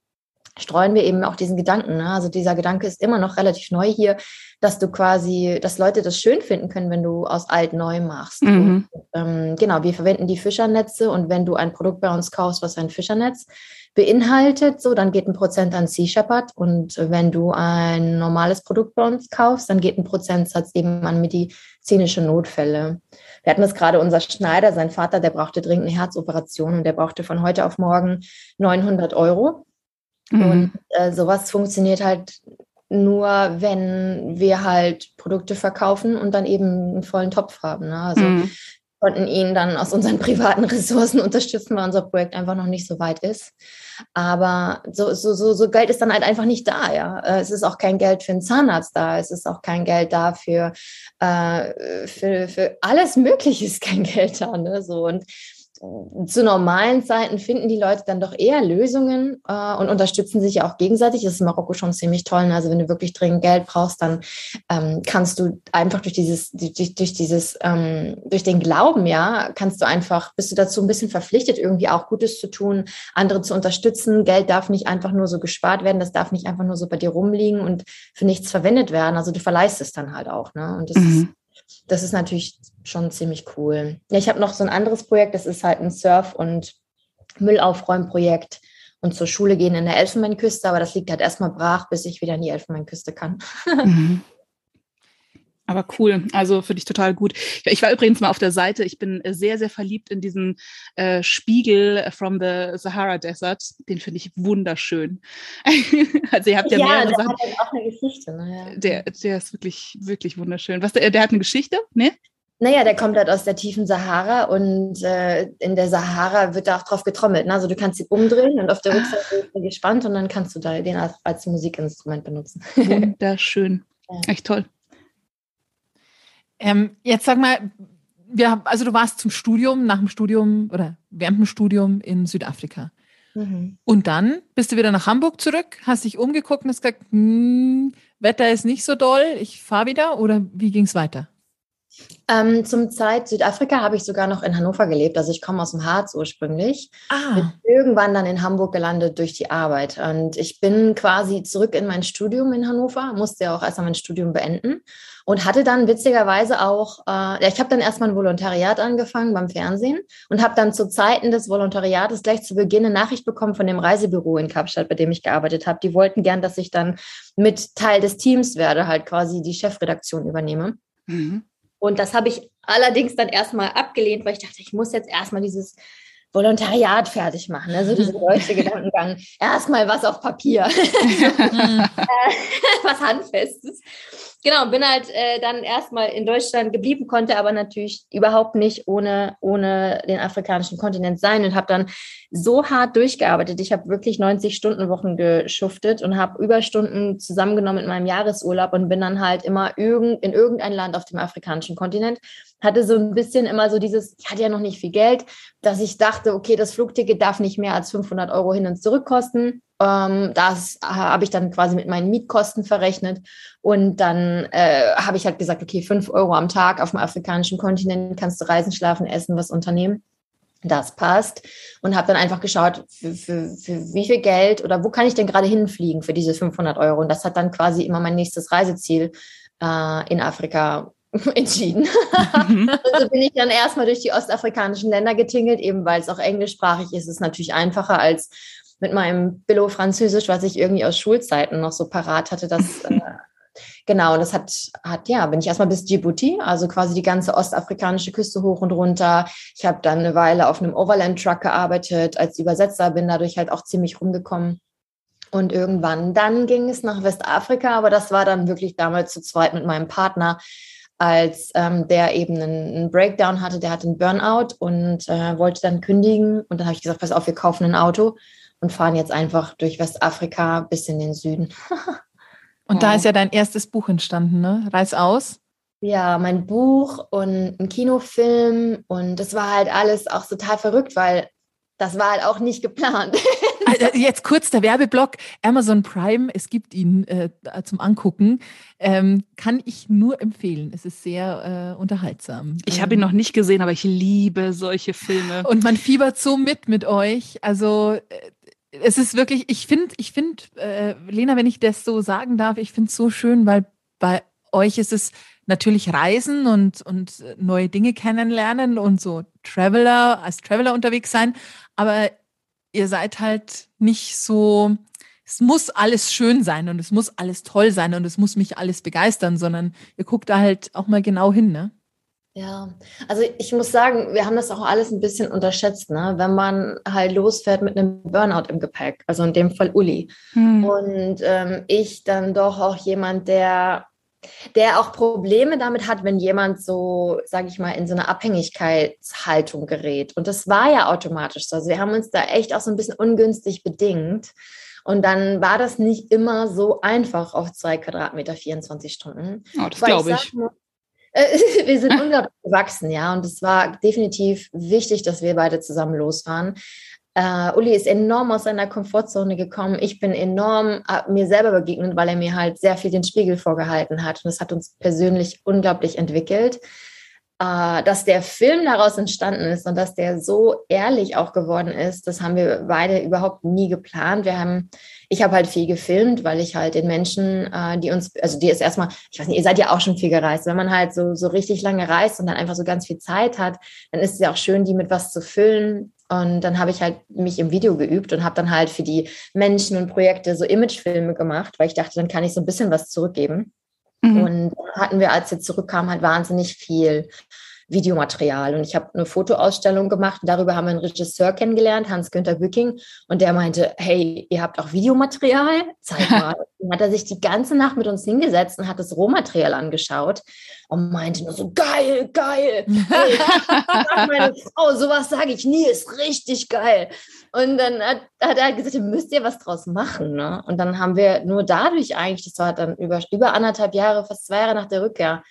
[SPEAKER 4] streuen wir eben auch diesen Gedanken. Ne? Also dieser Gedanke ist immer noch relativ neu hier, dass du quasi, dass Leute das schön finden können, wenn du aus alt neu machst. Mhm. Und, ähm, genau, wir verwenden die Fischernetze und wenn du ein Produkt bei uns kaufst, was ein Fischernetz beinhaltet, so, dann geht ein Prozent an Sea Shepherd und wenn du ein normales Produkt bei uns kaufst, dann geht ein Prozentsatz eben an medizinische Notfälle. Wir hatten das gerade, unser Schneider, sein Vater, der brauchte dringend eine Herzoperation und der brauchte von heute auf morgen 900 Euro. Mhm. Und äh, sowas funktioniert halt nur, wenn wir halt Produkte verkaufen und dann eben einen vollen Topf haben. Ne? Also mhm. konnten ihn dann aus unseren privaten Ressourcen unterstützen, weil unser Projekt einfach noch nicht so weit ist. Aber so, so, so, so Geld ist dann halt einfach nicht da, ja. Äh, es ist auch kein Geld für einen Zahnarzt da, es ist auch kein Geld da für, äh, für, für alles Mögliche ist kein Geld da. Ne? So, und zu normalen Zeiten finden die Leute dann doch eher Lösungen äh, und unterstützen sich ja auch gegenseitig. Das ist in Marokko schon ziemlich toll. Ne? Also wenn du wirklich dringend Geld brauchst, dann ähm, kannst du einfach durch dieses, durch, durch dieses, ähm, durch den Glauben, ja, kannst du einfach, bist du dazu ein bisschen verpflichtet, irgendwie auch Gutes zu tun, andere zu unterstützen. Geld darf nicht einfach nur so gespart werden, das darf nicht einfach nur so bei dir rumliegen und für nichts verwendet werden. Also du verleihst es dann halt auch, ne? Und das mhm. ist das ist natürlich schon ziemlich cool. Ja, ich habe noch so ein anderes Projekt, das ist halt ein Surf- und Müllaufräumprojekt und zur Schule gehen in der Elfenbeinküste, aber das liegt halt erstmal brach, bis ich wieder in die Elfenbeinküste kann. Mhm.
[SPEAKER 2] Aber cool, also für dich total gut. Ich war übrigens mal auf der Seite, ich bin sehr, sehr verliebt in diesen äh, Spiegel from the Sahara Desert. Den finde ich wunderschön. also ihr habt ja, ja mehrere der Sachen. Hat halt auch eine Geschichte. Ne? Der, der ist wirklich, wirklich wunderschön. Was, der, der hat eine Geschichte, ne?
[SPEAKER 4] Naja, der kommt halt aus der tiefen Sahara und äh, in der Sahara wird da auch drauf getrommelt. Ne? Also du kannst ihn umdrehen und auf der ah. Rückseite ist er gespannt und dann kannst du da den als, als Musikinstrument benutzen.
[SPEAKER 2] Wunderschön. Ja. Echt toll.
[SPEAKER 3] Ähm, jetzt sag mal, wir, also du warst zum Studium, nach dem Studium oder während dem Studium in Südafrika. Mhm. Und dann bist du wieder nach Hamburg zurück, hast dich umgeguckt und hast gesagt, hm, Wetter ist nicht so doll, ich fahre wieder oder wie ging es weiter?
[SPEAKER 4] Ähm, zum Zeit Südafrika habe ich sogar noch in Hannover gelebt. Also ich komme aus dem Harz ursprünglich. Ah. Bin irgendwann dann in Hamburg gelandet durch die Arbeit. Und ich bin quasi zurück in mein Studium in Hannover, musste ja auch erstmal mein Studium beenden und hatte dann witzigerweise auch, äh, ja, ich habe dann erstmal ein Volontariat angefangen beim Fernsehen und habe dann zu Zeiten des Volontariates gleich zu Beginn eine Nachricht bekommen von dem Reisebüro in Kapstadt, bei dem ich gearbeitet habe. Die wollten gern, dass ich dann mit Teil des Teams werde, halt quasi die Chefredaktion übernehme. Mhm. Und das habe ich allerdings dann erstmal abgelehnt, weil ich dachte, ich muss jetzt erstmal dieses Volontariat fertig machen. Also dieser deutsche Gedankengang. Erstmal was auf Papier. Äh, was Handfestes. Genau, bin halt äh, dann erstmal in Deutschland geblieben, konnte aber natürlich überhaupt nicht ohne, ohne den afrikanischen Kontinent sein und habe dann so hart durchgearbeitet. Ich habe wirklich 90 Stunden Wochen geschuftet und habe Überstunden zusammengenommen mit meinem Jahresurlaub und bin dann halt immer irgend, in irgendein Land auf dem afrikanischen Kontinent. Hatte so ein bisschen immer so dieses, ich hatte ja noch nicht viel Geld, dass ich dachte, okay, das Flugticket darf nicht mehr als 500 Euro hin und zurück kosten das habe ich dann quasi mit meinen Mietkosten verrechnet. Und dann äh, habe ich halt gesagt, okay, fünf Euro am Tag auf dem afrikanischen Kontinent kannst du reisen, schlafen, essen, was unternehmen. Das passt. Und habe dann einfach geschaut, für, für, für wie viel Geld oder wo kann ich denn gerade hinfliegen für diese 500 Euro. Und das hat dann quasi immer mein nächstes Reiseziel äh, in Afrika entschieden. Mhm. also bin ich dann erstmal durch die ostafrikanischen Länder getingelt, eben weil es auch englischsprachig ist, ist es natürlich einfacher als mit meinem Billo-Französisch, was ich irgendwie aus Schulzeiten noch so parat hatte, das äh, Genau, das hat, hat, ja, bin ich erstmal bis Djibouti, also quasi die ganze ostafrikanische Küste hoch und runter. Ich habe dann eine Weile auf einem Overland-Truck gearbeitet als Übersetzer, bin dadurch halt auch ziemlich rumgekommen. Und irgendwann, dann ging es nach Westafrika, aber das war dann wirklich damals zu zweit mit meinem Partner, als ähm, der eben einen, einen, Breakdown hatte, der hatte einen Burnout und äh, wollte dann kündigen. Und dann habe ich gesagt, pass auf, wir kaufen ein Auto und fahren jetzt einfach durch Westafrika bis in den Süden.
[SPEAKER 3] und da ist ja dein erstes Buch entstanden, ne? Reiß aus.
[SPEAKER 4] Ja, mein Buch und ein Kinofilm und das war halt alles auch total verrückt, weil das war halt auch nicht geplant.
[SPEAKER 3] Also jetzt kurz der Werbeblock. Amazon Prime, es gibt ihn äh, zum Angucken. Ähm, kann ich nur empfehlen. Es ist sehr äh, unterhaltsam.
[SPEAKER 2] Ich habe ihn noch nicht gesehen, aber ich liebe solche Filme.
[SPEAKER 3] Und man fiebert so mit mit euch. Also äh, es ist wirklich, ich finde, ich finde, äh, Lena, wenn ich das so sagen darf, ich finde es so schön, weil bei euch ist es natürlich Reisen und, und neue Dinge kennenlernen und so Traveler, als Traveler unterwegs sein, aber ihr seid halt nicht so, es muss alles schön sein und es muss alles toll sein und es muss mich alles begeistern, sondern ihr guckt da halt auch mal genau hin, ne?
[SPEAKER 4] Ja, also ich muss sagen, wir haben das auch alles ein bisschen unterschätzt, ne? wenn man halt losfährt mit einem Burnout im Gepäck, also in dem Fall Uli. Hm. Und ähm, ich dann doch auch jemand, der, der auch Probleme damit hat, wenn jemand so, sage ich mal, in so eine Abhängigkeitshaltung gerät. Und das war ja automatisch so. Also wir haben uns da echt auch so ein bisschen ungünstig bedingt. Und dann war das nicht immer so einfach auf zwei Quadratmeter 24 Stunden.
[SPEAKER 2] Oh, das glaube ich. Sag,
[SPEAKER 4] wir sind unglaublich gewachsen, ja. Und es war definitiv wichtig, dass wir beide zusammen losfahren. Uh, Uli ist enorm aus seiner Komfortzone gekommen. Ich bin enorm uh, mir selber begegnet, weil er mir halt sehr viel den Spiegel vorgehalten hat. Und es hat uns persönlich unglaublich entwickelt. Uh, dass der Film daraus entstanden ist und dass der so ehrlich auch geworden ist, das haben wir beide überhaupt nie geplant. Wir haben ich habe halt viel gefilmt, weil ich halt den Menschen, äh, die uns, also die ist erstmal, ich weiß nicht, ihr seid ja auch schon viel gereist. Wenn man halt so, so richtig lange reist und dann einfach so ganz viel Zeit hat, dann ist es ja auch schön, die mit was zu füllen. Und dann habe ich halt mich im Video geübt und habe dann halt für die Menschen und Projekte so Imagefilme gemacht, weil ich dachte, dann kann ich so ein bisschen was zurückgeben. Mhm. Und hatten wir, als wir zurückkamen, halt wahnsinnig viel Videomaterial. Und ich habe eine Fotoausstellung gemacht. Darüber haben wir einen Regisseur kennengelernt, Hans-Günther Bücking. Und der meinte, hey, ihr habt auch Videomaterial? Zeig mal. Dann hat er sich die ganze Nacht mit uns hingesetzt und hat das Rohmaterial angeschaut und meinte nur so, geil, geil. Hey, meine Frau, sowas sage ich nie, ist richtig geil. Und dann hat, hat er gesagt, müsst ihr was draus machen. Ne? Und dann haben wir nur dadurch eigentlich, das war dann über, über anderthalb Jahre, fast zwei Jahre nach der Rückkehr,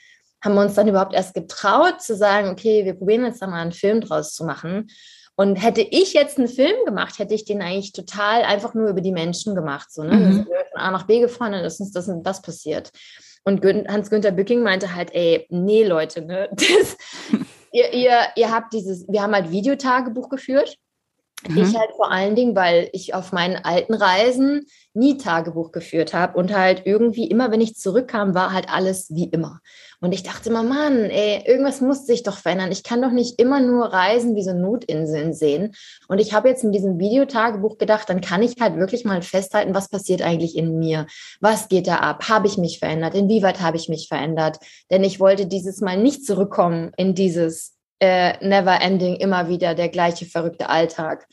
[SPEAKER 4] haben wir uns dann überhaupt erst getraut zu sagen, okay, wir probieren jetzt da mal einen Film draus zu machen. Und hätte ich jetzt einen Film gemacht, hätte ich den eigentlich total einfach nur über die Menschen gemacht. So, ne? Mhm. Wir sind von A nach B gefahren und ist uns das und das passiert. Und Hans-Günther Bücking meinte halt, ey, nee, Leute, ne? Das, ihr, ihr, ihr habt dieses, wir haben halt Videotagebuch geführt. Mhm. Ich halt vor allen Dingen, weil ich auf meinen alten Reisen nie Tagebuch geführt habe und halt irgendwie immer, wenn ich zurückkam, war halt alles wie immer. Und ich dachte immer, Mann, ey, irgendwas muss sich doch verändern. Ich kann doch nicht immer nur Reisen wie so Notinseln sehen. Und ich habe jetzt mit diesem Videotagebuch gedacht, dann kann ich halt wirklich mal festhalten, was passiert eigentlich in mir? Was geht da ab? Habe ich mich verändert? Inwieweit habe ich mich verändert? Denn ich wollte dieses Mal nicht zurückkommen in dieses äh, never ending, immer wieder der gleiche verrückte Alltag.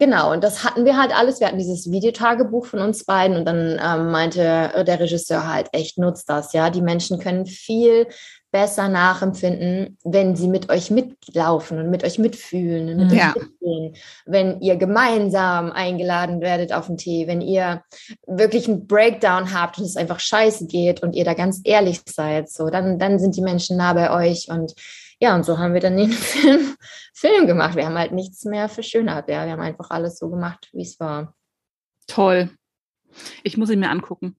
[SPEAKER 4] Genau, und das hatten wir halt alles. Wir hatten dieses Videotagebuch von uns beiden und dann ähm, meinte der Regisseur halt, echt nutzt das, ja. Die Menschen können viel besser nachempfinden, wenn sie mit euch mitlaufen und mit euch mitfühlen und mit ja. euch mitgehen. Wenn ihr gemeinsam eingeladen werdet auf den Tee, wenn ihr wirklich einen Breakdown habt und es einfach scheiße geht und ihr da ganz ehrlich seid, so, dann, dann sind die Menschen nah bei euch und ja, und so haben wir dann den Film, Film gemacht. Wir haben halt nichts mehr verschönert. Ja. Wir haben einfach alles so gemacht, wie es war.
[SPEAKER 2] Toll. Ich muss ihn mir angucken.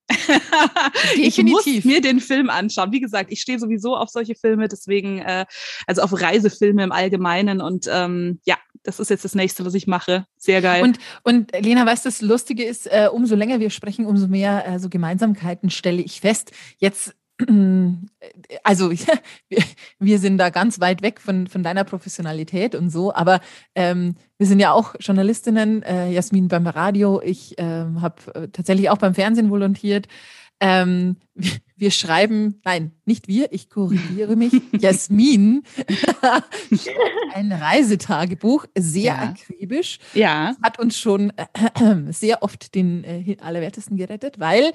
[SPEAKER 2] ich muss mir den Film anschauen. Wie gesagt, ich stehe sowieso auf solche Filme, deswegen, äh, also auf Reisefilme im Allgemeinen. Und ähm, ja, das ist jetzt das nächste, was ich mache. Sehr geil.
[SPEAKER 3] Und, und Lena, weißt du, das Lustige ist, äh, umso länger wir sprechen, umso mehr äh, so Gemeinsamkeiten stelle ich fest. Jetzt also wir sind da ganz weit weg von, von deiner Professionalität und so, aber ähm, wir sind ja auch Journalistinnen, äh, Jasmin beim Radio, ich ähm, habe äh, tatsächlich auch beim Fernsehen volontiert. Ähm, wir schreiben, nein, nicht wir, ich korrigiere mich, Jasmin, ein Reisetagebuch, sehr ja. akribisch.
[SPEAKER 2] Ja.
[SPEAKER 3] Hat uns schon äh, sehr oft den äh, Allerwertesten gerettet, weil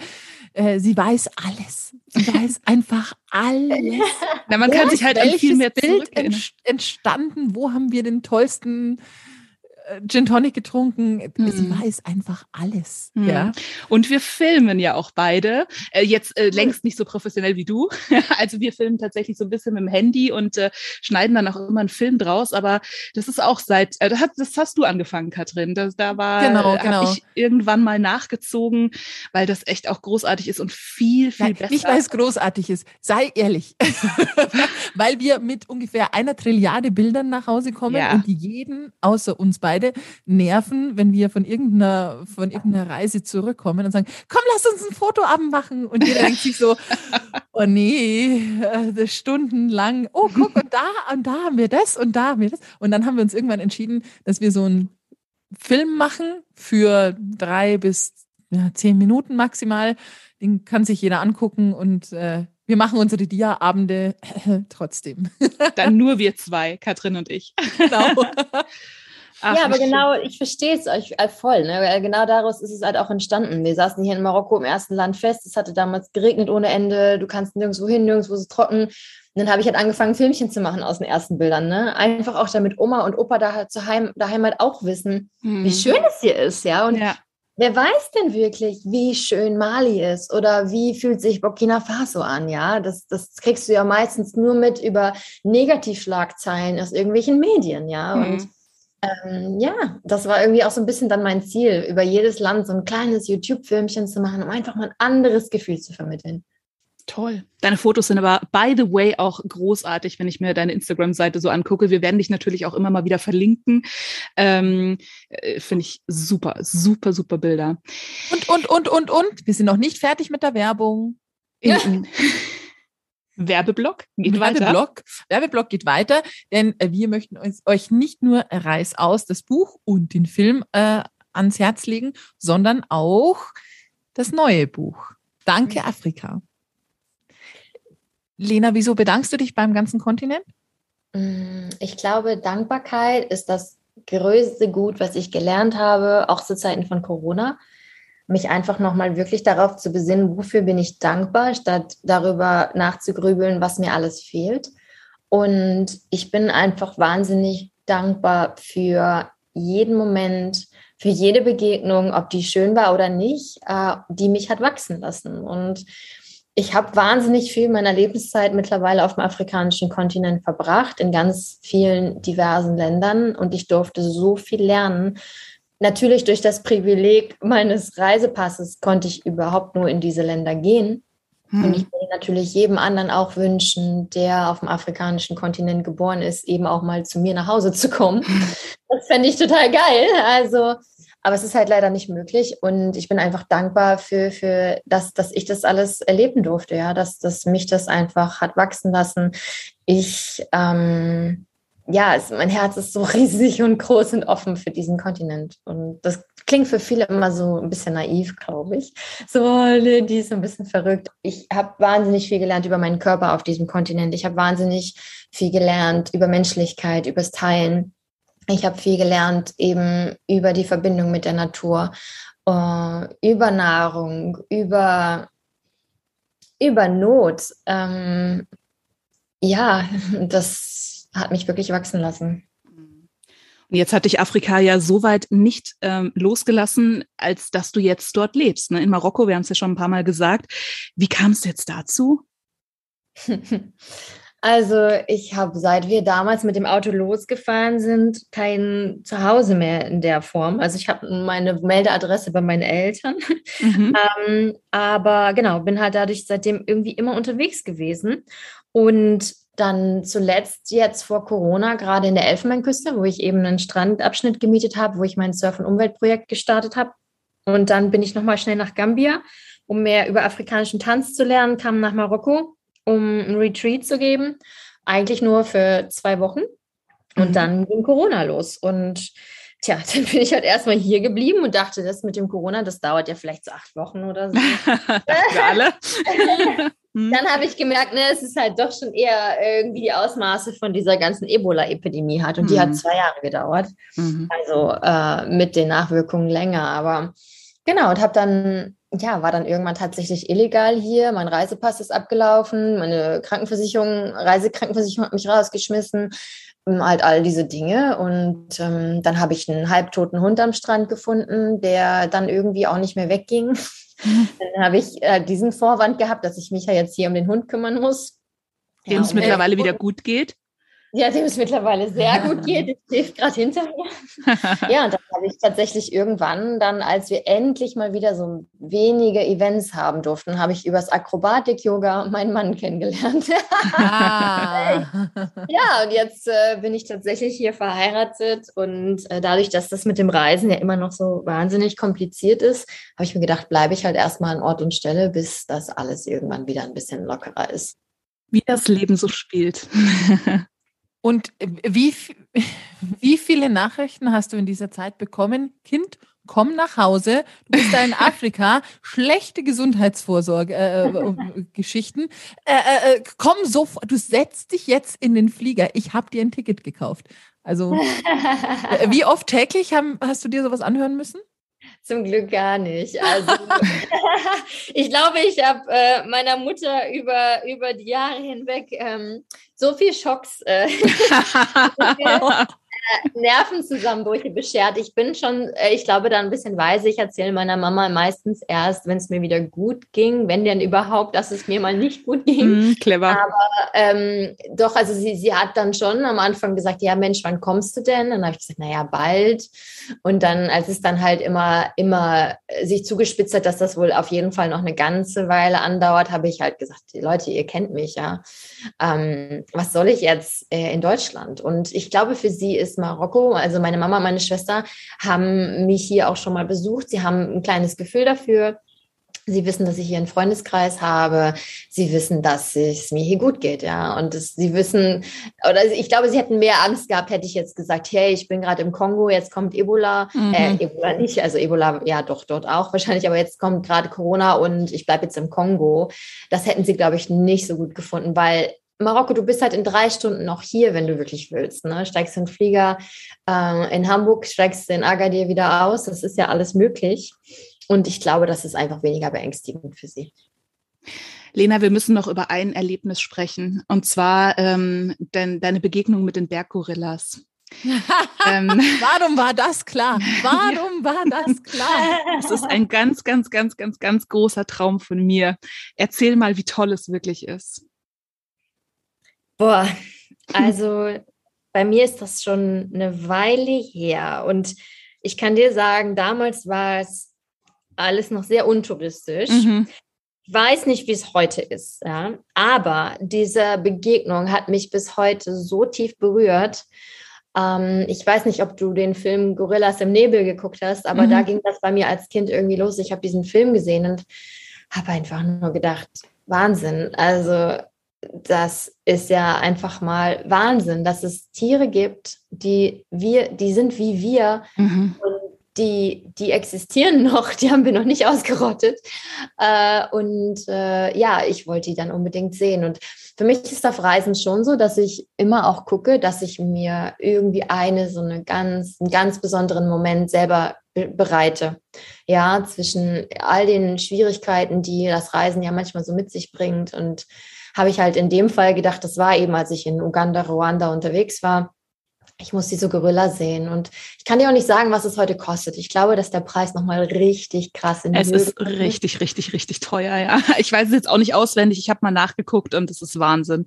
[SPEAKER 3] äh, sie weiß alles. Sie weiß einfach alles.
[SPEAKER 2] Na, man kann sich halt an viel mehr
[SPEAKER 3] Bild entstanden, wo haben wir den tollsten Gin Tonic getrunken. Mhm. Sie weiß einfach alles. Mhm. Ja.
[SPEAKER 2] Und wir filmen ja auch beide. Äh, jetzt äh, längst nicht so professionell wie du. also wir filmen tatsächlich so ein bisschen mit dem Handy und äh, schneiden dann auch immer einen Film draus. Aber das ist auch seit, äh, das, das hast du angefangen, Katrin. Das, da war,
[SPEAKER 3] genau, genau.
[SPEAKER 2] ich irgendwann mal nachgezogen, weil das echt auch großartig ist und viel, viel Nein, besser.
[SPEAKER 3] Nicht, weil es großartig ist. Sei ehrlich. weil wir mit ungefähr einer Trilliarde Bildern nach Hause kommen ja. und die jeden außer uns beiden beide nerven, wenn wir von irgendeiner, von irgendeiner Reise zurückkommen und sagen, komm, lass uns ein Fotoabend machen. Und jeder denkt sich so, oh nee, äh, stundenlang, oh, guck, und da, und da haben wir das und da haben wir das. Und dann haben wir uns irgendwann entschieden, dass wir so einen Film machen für drei bis ja, zehn Minuten maximal. Den kann sich jeder angucken und äh, wir machen unsere Dia-Abende trotzdem.
[SPEAKER 2] Dann nur wir zwei, Katrin und ich. Genau.
[SPEAKER 4] Ach, ja, aber genau, ich verstehe es euch äh, voll. Ne? Genau daraus ist es halt auch entstanden. Wir saßen hier in Marokko im ersten Land fest. Es hatte damals geregnet ohne Ende. Du kannst nirgendwo hin, nirgendwo ist es trocken. Und dann habe ich halt angefangen, Filmchen zu machen aus den ersten Bildern. Ne? Einfach auch damit Oma und Opa da halt daheim, daheim halt auch wissen, hm. wie schön es hier ist. Ja, und ja. Wer weiß denn wirklich, wie schön Mali ist oder wie fühlt sich Burkina Faso an? Ja, das, das kriegst du ja meistens nur mit über Negativschlagzeilen aus irgendwelchen Medien. Ja, mhm. und ähm, ja, das war irgendwie auch so ein bisschen dann mein Ziel, über jedes Land so ein kleines YouTube-Filmchen zu machen, um einfach mal ein anderes Gefühl zu vermitteln.
[SPEAKER 2] Toll. Deine Fotos sind aber, by the way, auch großartig, wenn ich mir deine Instagram-Seite so angucke. Wir werden dich natürlich auch immer mal wieder verlinken. Ähm, äh, Finde ich super, super, super Bilder.
[SPEAKER 3] Und, und, und, und, und. Wir sind noch nicht fertig mit der Werbung.
[SPEAKER 2] Ja. Werbeblock geht Werbeblock,
[SPEAKER 3] weiter. Werbeblock geht weiter, denn wir möchten uns, euch nicht nur Reiß aus, das Buch und den Film äh, ans Herz legen, sondern auch das neue Buch. Danke, Afrika. Lena, wieso bedankst du dich beim ganzen Kontinent?
[SPEAKER 4] Mm, ich glaube, Dankbarkeit ist das größte Gut, was ich gelernt habe, auch zu Zeiten von Corona mich einfach nochmal wirklich darauf zu besinnen, wofür bin ich dankbar, statt darüber nachzugrübeln, was mir alles fehlt. Und ich bin einfach wahnsinnig dankbar für jeden Moment, für jede Begegnung, ob die schön war oder nicht, äh, die mich hat wachsen lassen. Und ich habe wahnsinnig viel meiner Lebenszeit mittlerweile auf dem afrikanischen Kontinent verbracht, in ganz vielen diversen Ländern. Und ich durfte so viel lernen Natürlich durch das Privileg meines Reisepasses konnte ich überhaupt nur in diese Länder gehen. Mhm. Und ich würde natürlich jedem anderen auch wünschen, der auf dem afrikanischen Kontinent geboren ist, eben auch mal zu mir nach Hause zu kommen. Das fände ich total geil. Also, aber es ist halt leider nicht möglich. Und ich bin einfach dankbar für, für das, dass ich das alles erleben durfte, ja, dass, dass mich das einfach hat wachsen lassen. Ich, ähm, ja, es, mein Herz ist so riesig und groß und offen für diesen Kontinent. Und das klingt für viele immer so ein bisschen naiv, glaube ich. So, die ist ein bisschen verrückt. Ich habe wahnsinnig viel gelernt über meinen Körper auf diesem Kontinent. Ich habe wahnsinnig viel gelernt über Menschlichkeit, übers Teilen. Ich habe viel gelernt eben über die Verbindung mit der Natur, uh, über Nahrung, über, über Not. Ähm, ja, das hat mich wirklich wachsen lassen.
[SPEAKER 2] Und jetzt hat dich Afrika ja so weit nicht ähm, losgelassen, als dass du jetzt dort lebst. Ne? In Marokko, wir haben es ja schon ein paar Mal gesagt. Wie kam es jetzt dazu?
[SPEAKER 4] Also ich habe, seit wir damals mit dem Auto losgefahren sind, kein Zuhause mehr in der Form. Also ich habe meine Meldeadresse bei meinen Eltern. Mhm. ähm, aber genau, bin halt dadurch seitdem irgendwie immer unterwegs gewesen. Und dann zuletzt jetzt vor Corona, gerade in der Elfenbeinküste, wo ich eben einen Strandabschnitt gemietet habe, wo ich mein Surf- und Umweltprojekt gestartet habe. Und dann bin ich nochmal schnell nach Gambia, um mehr über afrikanischen Tanz zu lernen, kam nach Marokko, um ein Retreat zu geben. Eigentlich nur für zwei Wochen. Und mhm. dann ging Corona los. Und tja, dann bin ich halt erstmal hier geblieben und dachte, das mit dem Corona, das dauert ja vielleicht so acht Wochen oder so.
[SPEAKER 2] Für alle.
[SPEAKER 4] Mhm. Dann habe ich gemerkt, ne, es ist halt doch schon eher irgendwie die Ausmaße von dieser ganzen Ebola-Epidemie hat. Und mhm. die hat mhm. zwei Jahre gedauert. Mhm. Also äh, mit den Nachwirkungen länger. Aber genau, und habe dann, ja, war dann irgendwann tatsächlich illegal hier. Mein Reisepass ist abgelaufen, meine Krankenversicherung, Reisekrankenversicherung hat mich rausgeschmissen. Ähm, halt all diese Dinge. Und ähm, dann habe ich einen halbtoten Hund am Strand gefunden, der dann irgendwie auch nicht mehr wegging. Dann habe ich äh, diesen Vorwand gehabt, dass ich mich ja jetzt hier um den Hund kümmern muss.
[SPEAKER 2] Dem ja, es mittlerweile wieder gut geht.
[SPEAKER 4] Ja, dem es mittlerweile sehr gut geht. Ich steht gerade hinter mir. ja, und dann habe ich tatsächlich irgendwann dann, als wir endlich mal wieder so wenige Events haben durften, habe ich übers Akrobatik-Yoga meinen Mann kennengelernt. ah. ja, und jetzt äh, bin ich tatsächlich hier verheiratet und äh, dadurch, dass das mit dem Reisen ja immer noch so wahnsinnig kompliziert ist, habe ich mir gedacht, bleibe ich halt erstmal an Ort und Stelle, bis das alles irgendwann wieder ein bisschen lockerer ist.
[SPEAKER 2] Wie das Leben so spielt.
[SPEAKER 3] Und wie, wie viele Nachrichten hast du in dieser Zeit bekommen? Kind, komm nach Hause, du bist da in Afrika, schlechte Gesundheitsvorsorge, äh, äh, Geschichten. Äh, äh, äh komm sofort, du setzt dich jetzt in den Flieger. Ich habe dir ein Ticket gekauft. Also, äh, wie oft täglich haben, hast du dir sowas anhören müssen?
[SPEAKER 4] Zum Glück gar nicht. Also ich glaube, ich habe äh, meiner Mutter über, über die Jahre hinweg ähm, so viel Schocks äh, Nervenzusammenbrüche beschert. Ich bin schon, äh, ich glaube, da ein bisschen weise. Ich erzähle meiner Mama meistens erst, wenn es mir wieder gut ging, wenn denn überhaupt, dass es mir mal nicht gut ging.
[SPEAKER 2] Mm, clever.
[SPEAKER 4] Aber ähm, doch, also sie, sie hat dann schon am Anfang gesagt, ja Mensch, wann kommst du denn? Dann habe ich gesagt, naja, bald. Und dann, als es dann halt immer, immer sich zugespitzt hat, dass das wohl auf jeden Fall noch eine ganze Weile andauert, habe ich halt gesagt, Leute, ihr kennt mich ja. Ähm, was soll ich jetzt äh, in Deutschland? Und ich glaube, für sie ist Marokko. Also meine Mama, meine Schwester haben mich hier auch schon mal besucht. Sie haben ein kleines Gefühl dafür. Sie wissen, dass ich hier einen Freundeskreis habe. Sie wissen, dass es mir hier gut geht, ja. Und das, sie wissen, oder ich glaube, sie hätten mehr Angst gehabt, hätte ich jetzt gesagt, hey, ich bin gerade im Kongo, jetzt kommt Ebola. Mhm. Äh, Ebola nicht, also Ebola, ja, doch, dort auch wahrscheinlich, aber jetzt kommt gerade Corona und ich bleibe jetzt im Kongo. Das hätten sie, glaube ich, nicht so gut gefunden, weil Marokko, du bist halt in drei Stunden noch hier, wenn du wirklich willst. Ne? Steigst in den Flieger äh, in Hamburg, steigst in Agadir wieder aus. Das ist ja alles möglich. Und ich glaube, das ist einfach weniger beängstigend für sie.
[SPEAKER 2] Lena, wir müssen noch über ein Erlebnis sprechen. Und zwar ähm, denn, deine Begegnung mit den Berggorillas.
[SPEAKER 3] ähm, Warum war das klar? Warum war das klar?
[SPEAKER 2] Es ist ein ganz, ganz, ganz, ganz, ganz großer Traum von mir. Erzähl mal, wie toll es wirklich ist.
[SPEAKER 4] Boah, also bei mir ist das schon eine Weile her und ich kann dir sagen, damals war es alles noch sehr untouristisch. Mhm. weiß nicht, wie es heute ist, ja, aber diese Begegnung hat mich bis heute so tief berührt. Ähm, ich weiß nicht, ob du den Film Gorillas im Nebel geguckt hast, aber mhm. da ging das bei mir als Kind irgendwie los. Ich habe diesen Film gesehen und habe einfach nur gedacht, Wahnsinn. Also das ist ja einfach mal Wahnsinn, dass es Tiere gibt, die wir, die sind wie wir mhm. und die, die existieren noch, die haben wir noch nicht ausgerottet. Äh, und äh, ja, ich wollte die dann unbedingt sehen. Und für mich ist auf Reisen schon so, dass ich immer auch gucke, dass ich mir irgendwie eine, so eine ganz, einen ganz besonderen Moment selber bereite. Ja, zwischen all den Schwierigkeiten, die das Reisen ja manchmal so mit sich bringt. Und habe ich halt in dem Fall gedacht, das war eben, als ich in Uganda, Ruanda unterwegs war ich muss diese Gorilla sehen. Und ich kann dir auch nicht sagen, was es heute kostet. Ich glaube, dass der Preis nochmal richtig krass in
[SPEAKER 2] die Es Höhe ist kommt. richtig, richtig, richtig teuer, ja. Ich weiß es jetzt auch nicht auswendig. Ich habe mal nachgeguckt und es ist Wahnsinn.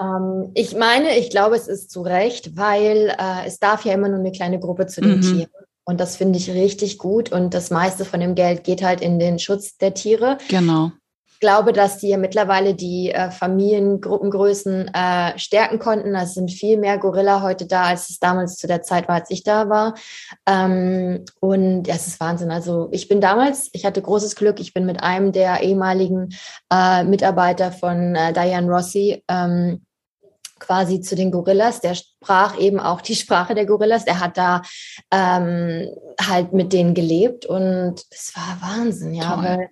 [SPEAKER 4] Ähm, ich meine, ich glaube, es ist zu Recht, weil äh, es darf ja immer nur eine kleine Gruppe zu den mhm. Tieren. Und das finde ich richtig gut. Und das meiste von dem Geld geht halt in den Schutz der Tiere.
[SPEAKER 2] Genau
[SPEAKER 4] glaube, dass die ja mittlerweile die äh, Familiengruppengrößen äh, stärken konnten. Es sind viel mehr Gorilla heute da, als es damals zu der Zeit war, als ich da war. Ähm, und ja, es ist Wahnsinn. Also ich bin damals, ich hatte großes Glück, ich bin mit einem der ehemaligen äh, Mitarbeiter von äh, Diane Rossi ähm, quasi zu den Gorillas. Der sprach eben auch die Sprache der Gorillas. Er hat da ähm, halt mit denen gelebt und es war Wahnsinn, ja, Toll. weil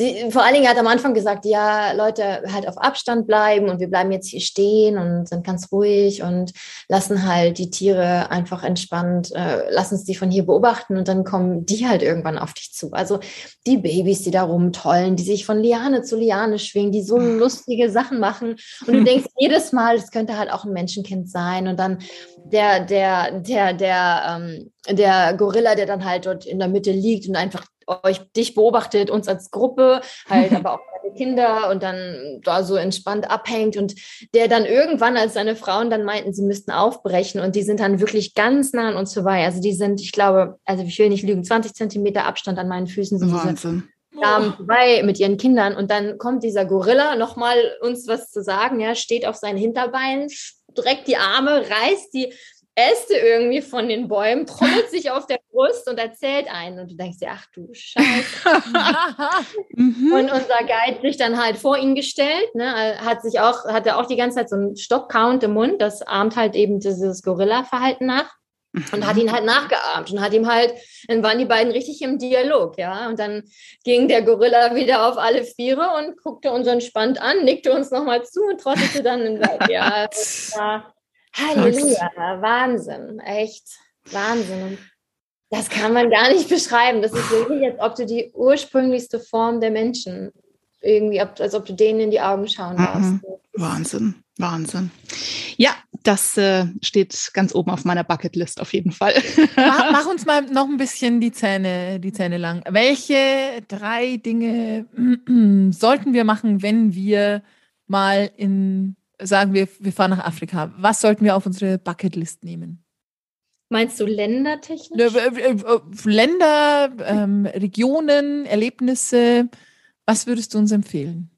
[SPEAKER 4] die, vor allen Dingen hat am Anfang gesagt, ja, Leute, halt auf Abstand bleiben und wir bleiben jetzt hier stehen und sind ganz ruhig und lassen halt die Tiere einfach entspannt, äh, lassen uns die von hier beobachten und dann kommen die halt irgendwann auf dich zu. Also die Babys, die da rumtollen, die sich von Liane zu Liane schwingen, die so lustige Sachen machen und du denkst jedes Mal, das könnte halt auch ein Menschenkind sein und dann der, der, der, der, ähm, der Gorilla, der dann halt dort in der Mitte liegt und einfach euch dich beobachtet, uns als Gruppe, halt aber auch deine Kinder und dann da so entspannt abhängt und der dann irgendwann, als seine Frauen dann meinten, sie müssten aufbrechen und die sind dann wirklich ganz nah an uns vorbei. Also die sind, ich glaube, also ich will nicht lügen, 20 Zentimeter Abstand an meinen Füßen sind Wahnsinn. diese vorbei mit ihren Kindern und dann kommt dieser Gorilla nochmal uns was zu sagen, ja, steht auf seinen Hinterbeinen, streckt die Arme, reißt die Äste irgendwie von den Bäumen, trommelt sich auf der Brust und erzählt einen. Und du denkst dir, ach du Scheiße. mhm. Und unser Guide sich dann halt vor ihn gestellt, ne, hat sich auch, hatte auch die ganze Zeit so einen Stopp-Count im Mund, das ahmt halt eben dieses Gorilla-Verhalten nach. Und hat ihn halt nachgeahmt und hat ihm halt, dann waren die beiden richtig im Dialog, ja. Und dann ging der Gorilla wieder auf alle Viere und guckte uns entspannt an, nickte uns nochmal zu und trottete dann in Wald. Ja, das war Halleluja, Wahnsinn, echt Wahnsinn. Das kann man gar nicht beschreiben. Das ist wirklich, als ob du die ursprünglichste Form der Menschen irgendwie, als ob du denen in die Augen schauen mhm. darfst. Mhm.
[SPEAKER 2] Wahnsinn, Wahnsinn. Ja, das äh, steht ganz oben auf meiner Bucketlist auf jeden Fall.
[SPEAKER 3] mach, mach, uns mal noch ein bisschen die Zähne, die Zähne lang. Welche drei Dinge sollten wir machen, wenn wir mal in sagen wir, wir fahren nach Afrika, was sollten wir auf unsere Bucketlist nehmen?
[SPEAKER 4] Meinst du ländertechnisch?
[SPEAKER 3] Länder, ähm, Regionen, Erlebnisse. Was würdest du uns empfehlen?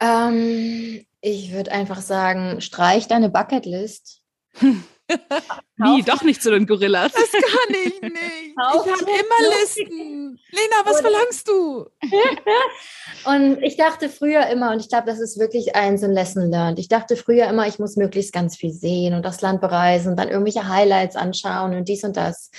[SPEAKER 4] Ähm, ich würde einfach sagen, streich deine Bucketlist.
[SPEAKER 2] Wie, doch nicht zu den Gorillas.
[SPEAKER 3] Das kann ich nicht. ich habe immer Listen. Lena, was verlangst du?
[SPEAKER 4] und ich dachte früher immer, und ich glaube, das ist wirklich ein so ein Lesson learned. Ich dachte früher immer, ich muss möglichst ganz viel sehen und das Land bereisen und dann irgendwelche Highlights anschauen und dies und das.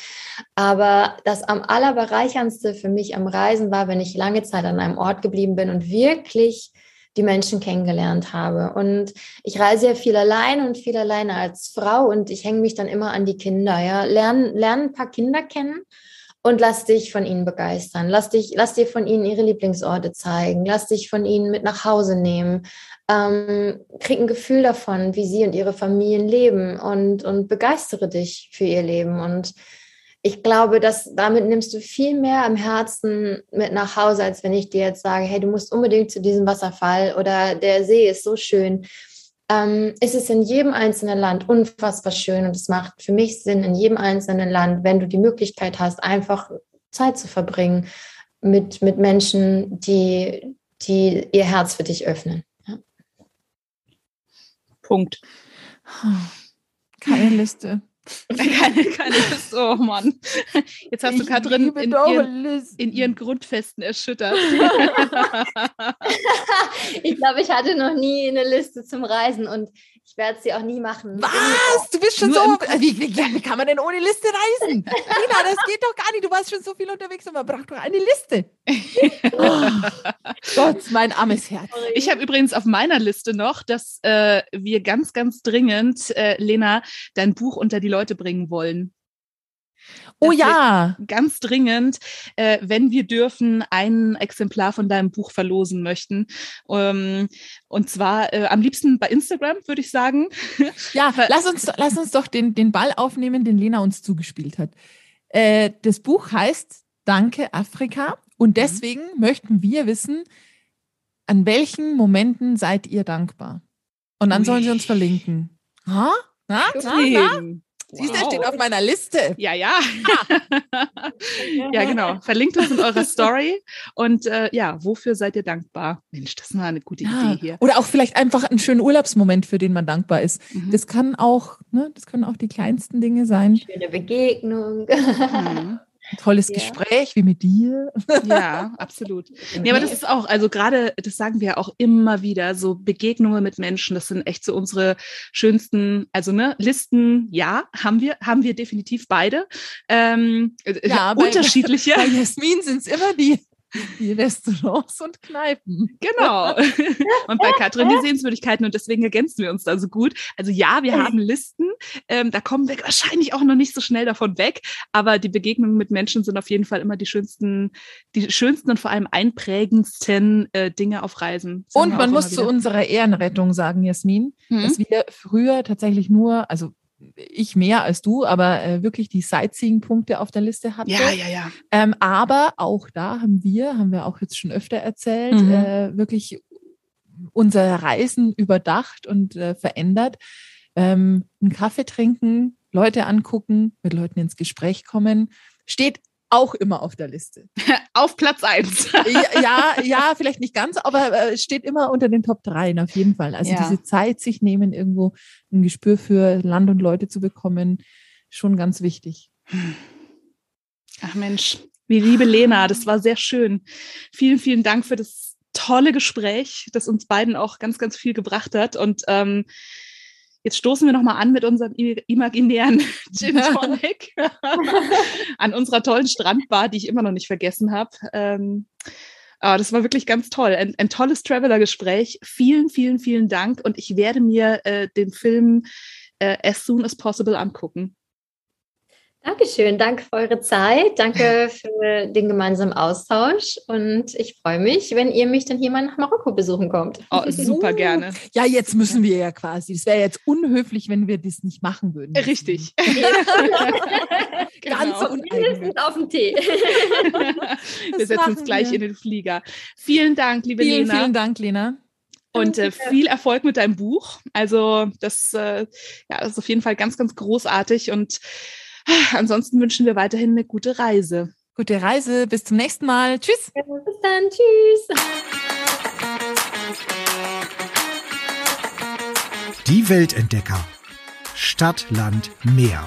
[SPEAKER 4] Aber das am allerbereicherndste für mich am Reisen war, wenn ich lange Zeit an einem Ort geblieben bin und wirklich die Menschen kennengelernt habe. Und ich reise ja viel allein und viel alleine als Frau und ich hänge mich dann immer an die Kinder. Ja, lern, lern ein paar Kinder kennen und lass dich von ihnen begeistern. Lass dich, lass dir von ihnen ihre Lieblingsorte zeigen. Lass dich von ihnen mit nach Hause nehmen. Ähm, krieg ein Gefühl davon, wie sie und ihre Familien leben und, und begeistere dich für ihr Leben und ich glaube, dass damit nimmst du viel mehr am Herzen mit nach Hause, als wenn ich dir jetzt sage, hey, du musst unbedingt zu diesem Wasserfall oder der See ist so schön. Ähm, es ist in jedem einzelnen Land unfassbar schön und es macht für mich Sinn in jedem einzelnen Land, wenn du die Möglichkeit hast, einfach Zeit zu verbringen, mit, mit Menschen, die, die ihr Herz für dich öffnen. Ja.
[SPEAKER 2] Punkt.
[SPEAKER 3] Keine Liste.
[SPEAKER 2] keine, keine Liste. Oh Mann. Jetzt hast ich du Katrin in, ihren, in ihren Grundfesten erschüttert.
[SPEAKER 4] ich glaube, ich hatte noch nie eine Liste zum Reisen und ich werde sie auch nie machen.
[SPEAKER 3] Was? Du bist schon Nur so. Wie, wie, wie, kann man denn ohne Liste reisen? Nina, das geht doch gar nicht. Du warst schon so viel unterwegs und man braucht doch eine Liste. oh, Gott, mein armes Herz.
[SPEAKER 2] Ich habe übrigens auf meiner Liste noch, dass äh, wir ganz, ganz dringend, äh, Lena, dein Buch unter die Leute bringen wollen.
[SPEAKER 3] Oh ja.
[SPEAKER 2] Ganz dringend, äh, wenn wir dürfen, ein Exemplar von deinem Buch verlosen möchten. Ähm, und zwar äh, am liebsten bei Instagram, würde ich sagen.
[SPEAKER 3] Ja, lass uns, lass uns doch den, den Ball aufnehmen, den Lena uns zugespielt hat. Äh, das Buch heißt Danke Afrika. Und mhm. deswegen mhm. möchten wir wissen, an welchen Momenten seid ihr dankbar? Und dann Ui. sollen sie uns verlinken. Ha? Na, na, na? Siehst du, wow. steht auf meiner Liste.
[SPEAKER 2] Ja, ja. ja, genau. Verlinkt uns in eurer Story. Und äh, ja, wofür seid ihr dankbar? Mensch, das ist mal eine gute ja. Idee hier.
[SPEAKER 3] Oder auch vielleicht einfach ein schöner Urlaubsmoment, für den man dankbar ist. Mhm. Das kann auch, ne, das können auch die kleinsten Dinge sein.
[SPEAKER 4] Schöne Begegnung. Mhm.
[SPEAKER 3] Tolles ja. Gespräch wie mit dir.
[SPEAKER 2] Ja, absolut. Ja, aber das ist auch, also gerade, das sagen wir ja auch immer wieder, so Begegnungen mit Menschen, das sind echt so unsere schönsten, also ne, Listen, ja, haben wir, haben wir definitiv beide. Ähm, ja, unterschiedliche.
[SPEAKER 3] Bei, bei Jasmin sind es immer die die Restaurants und Kneipen.
[SPEAKER 2] Genau. Und bei Katrin die Sehenswürdigkeiten und deswegen ergänzen wir uns da so gut. Also ja, wir haben Listen, ähm, da kommen wir wahrscheinlich auch noch nicht so schnell davon weg, aber die Begegnungen mit Menschen sind auf jeden Fall immer die schönsten, die schönsten und vor allem einprägendsten äh, Dinge auf Reisen.
[SPEAKER 3] Und man muss zu unserer Ehrenrettung sagen, Jasmin, hm? dass wir früher tatsächlich nur, also ich mehr als du, aber äh, wirklich die Sightseeing-Punkte auf der Liste hatte.
[SPEAKER 2] Ja, ja, ja.
[SPEAKER 3] Ähm, aber auch da haben wir, haben wir auch jetzt schon öfter erzählt, mhm. äh, wirklich unsere Reisen überdacht und äh, verändert. Ähm, einen Kaffee trinken, Leute angucken, mit Leuten ins Gespräch kommen, steht auch immer auf der Liste.
[SPEAKER 2] auf Platz eins.
[SPEAKER 3] ja, ja, vielleicht nicht ganz, aber äh, es steht immer unter den Top 3 auf jeden Fall. Also ja. diese Zeit sich nehmen, irgendwo ein Gespür für Land und Leute zu bekommen, schon ganz wichtig.
[SPEAKER 2] Ach Mensch, wie liebe Lena, das war sehr schön. Vielen, vielen Dank für das tolle Gespräch, das uns beiden auch ganz, ganz viel gebracht hat. Und ähm, Jetzt stoßen wir nochmal an mit unserem imaginären Gin Tonic an unserer tollen Strandbar, die ich immer noch nicht vergessen habe. Ähm, aber das war wirklich ganz toll. Ein, ein tolles Traveler-Gespräch. Vielen, vielen, vielen Dank. Und ich werde mir äh, den Film äh, as soon as possible angucken.
[SPEAKER 4] Dankeschön, danke für eure Zeit, danke für den gemeinsamen Austausch und ich freue mich, wenn ihr mich dann hier mal nach Marokko besuchen kommt.
[SPEAKER 2] Oh, super gerne.
[SPEAKER 3] Ja, jetzt müssen wir ja quasi. Es wäre jetzt unhöflich, wenn wir das nicht machen würden.
[SPEAKER 2] Richtig.
[SPEAKER 4] Ganz genau. uneigennützig. auf den Tee.
[SPEAKER 2] wir setzen uns gleich wir. in den Flieger. Vielen Dank, liebe
[SPEAKER 3] vielen,
[SPEAKER 2] Lena.
[SPEAKER 3] Vielen Dank, Lena.
[SPEAKER 2] Und äh, viel Erfolg mit deinem Buch. Also das, äh, ja, das ist auf jeden Fall ganz, ganz großartig und Ansonsten wünschen wir weiterhin eine gute Reise.
[SPEAKER 3] Gute Reise, bis zum nächsten Mal. Tschüss.
[SPEAKER 4] Ja, bis dann, tschüss.
[SPEAKER 1] Die Weltentdecker. Stadt, Land, Meer.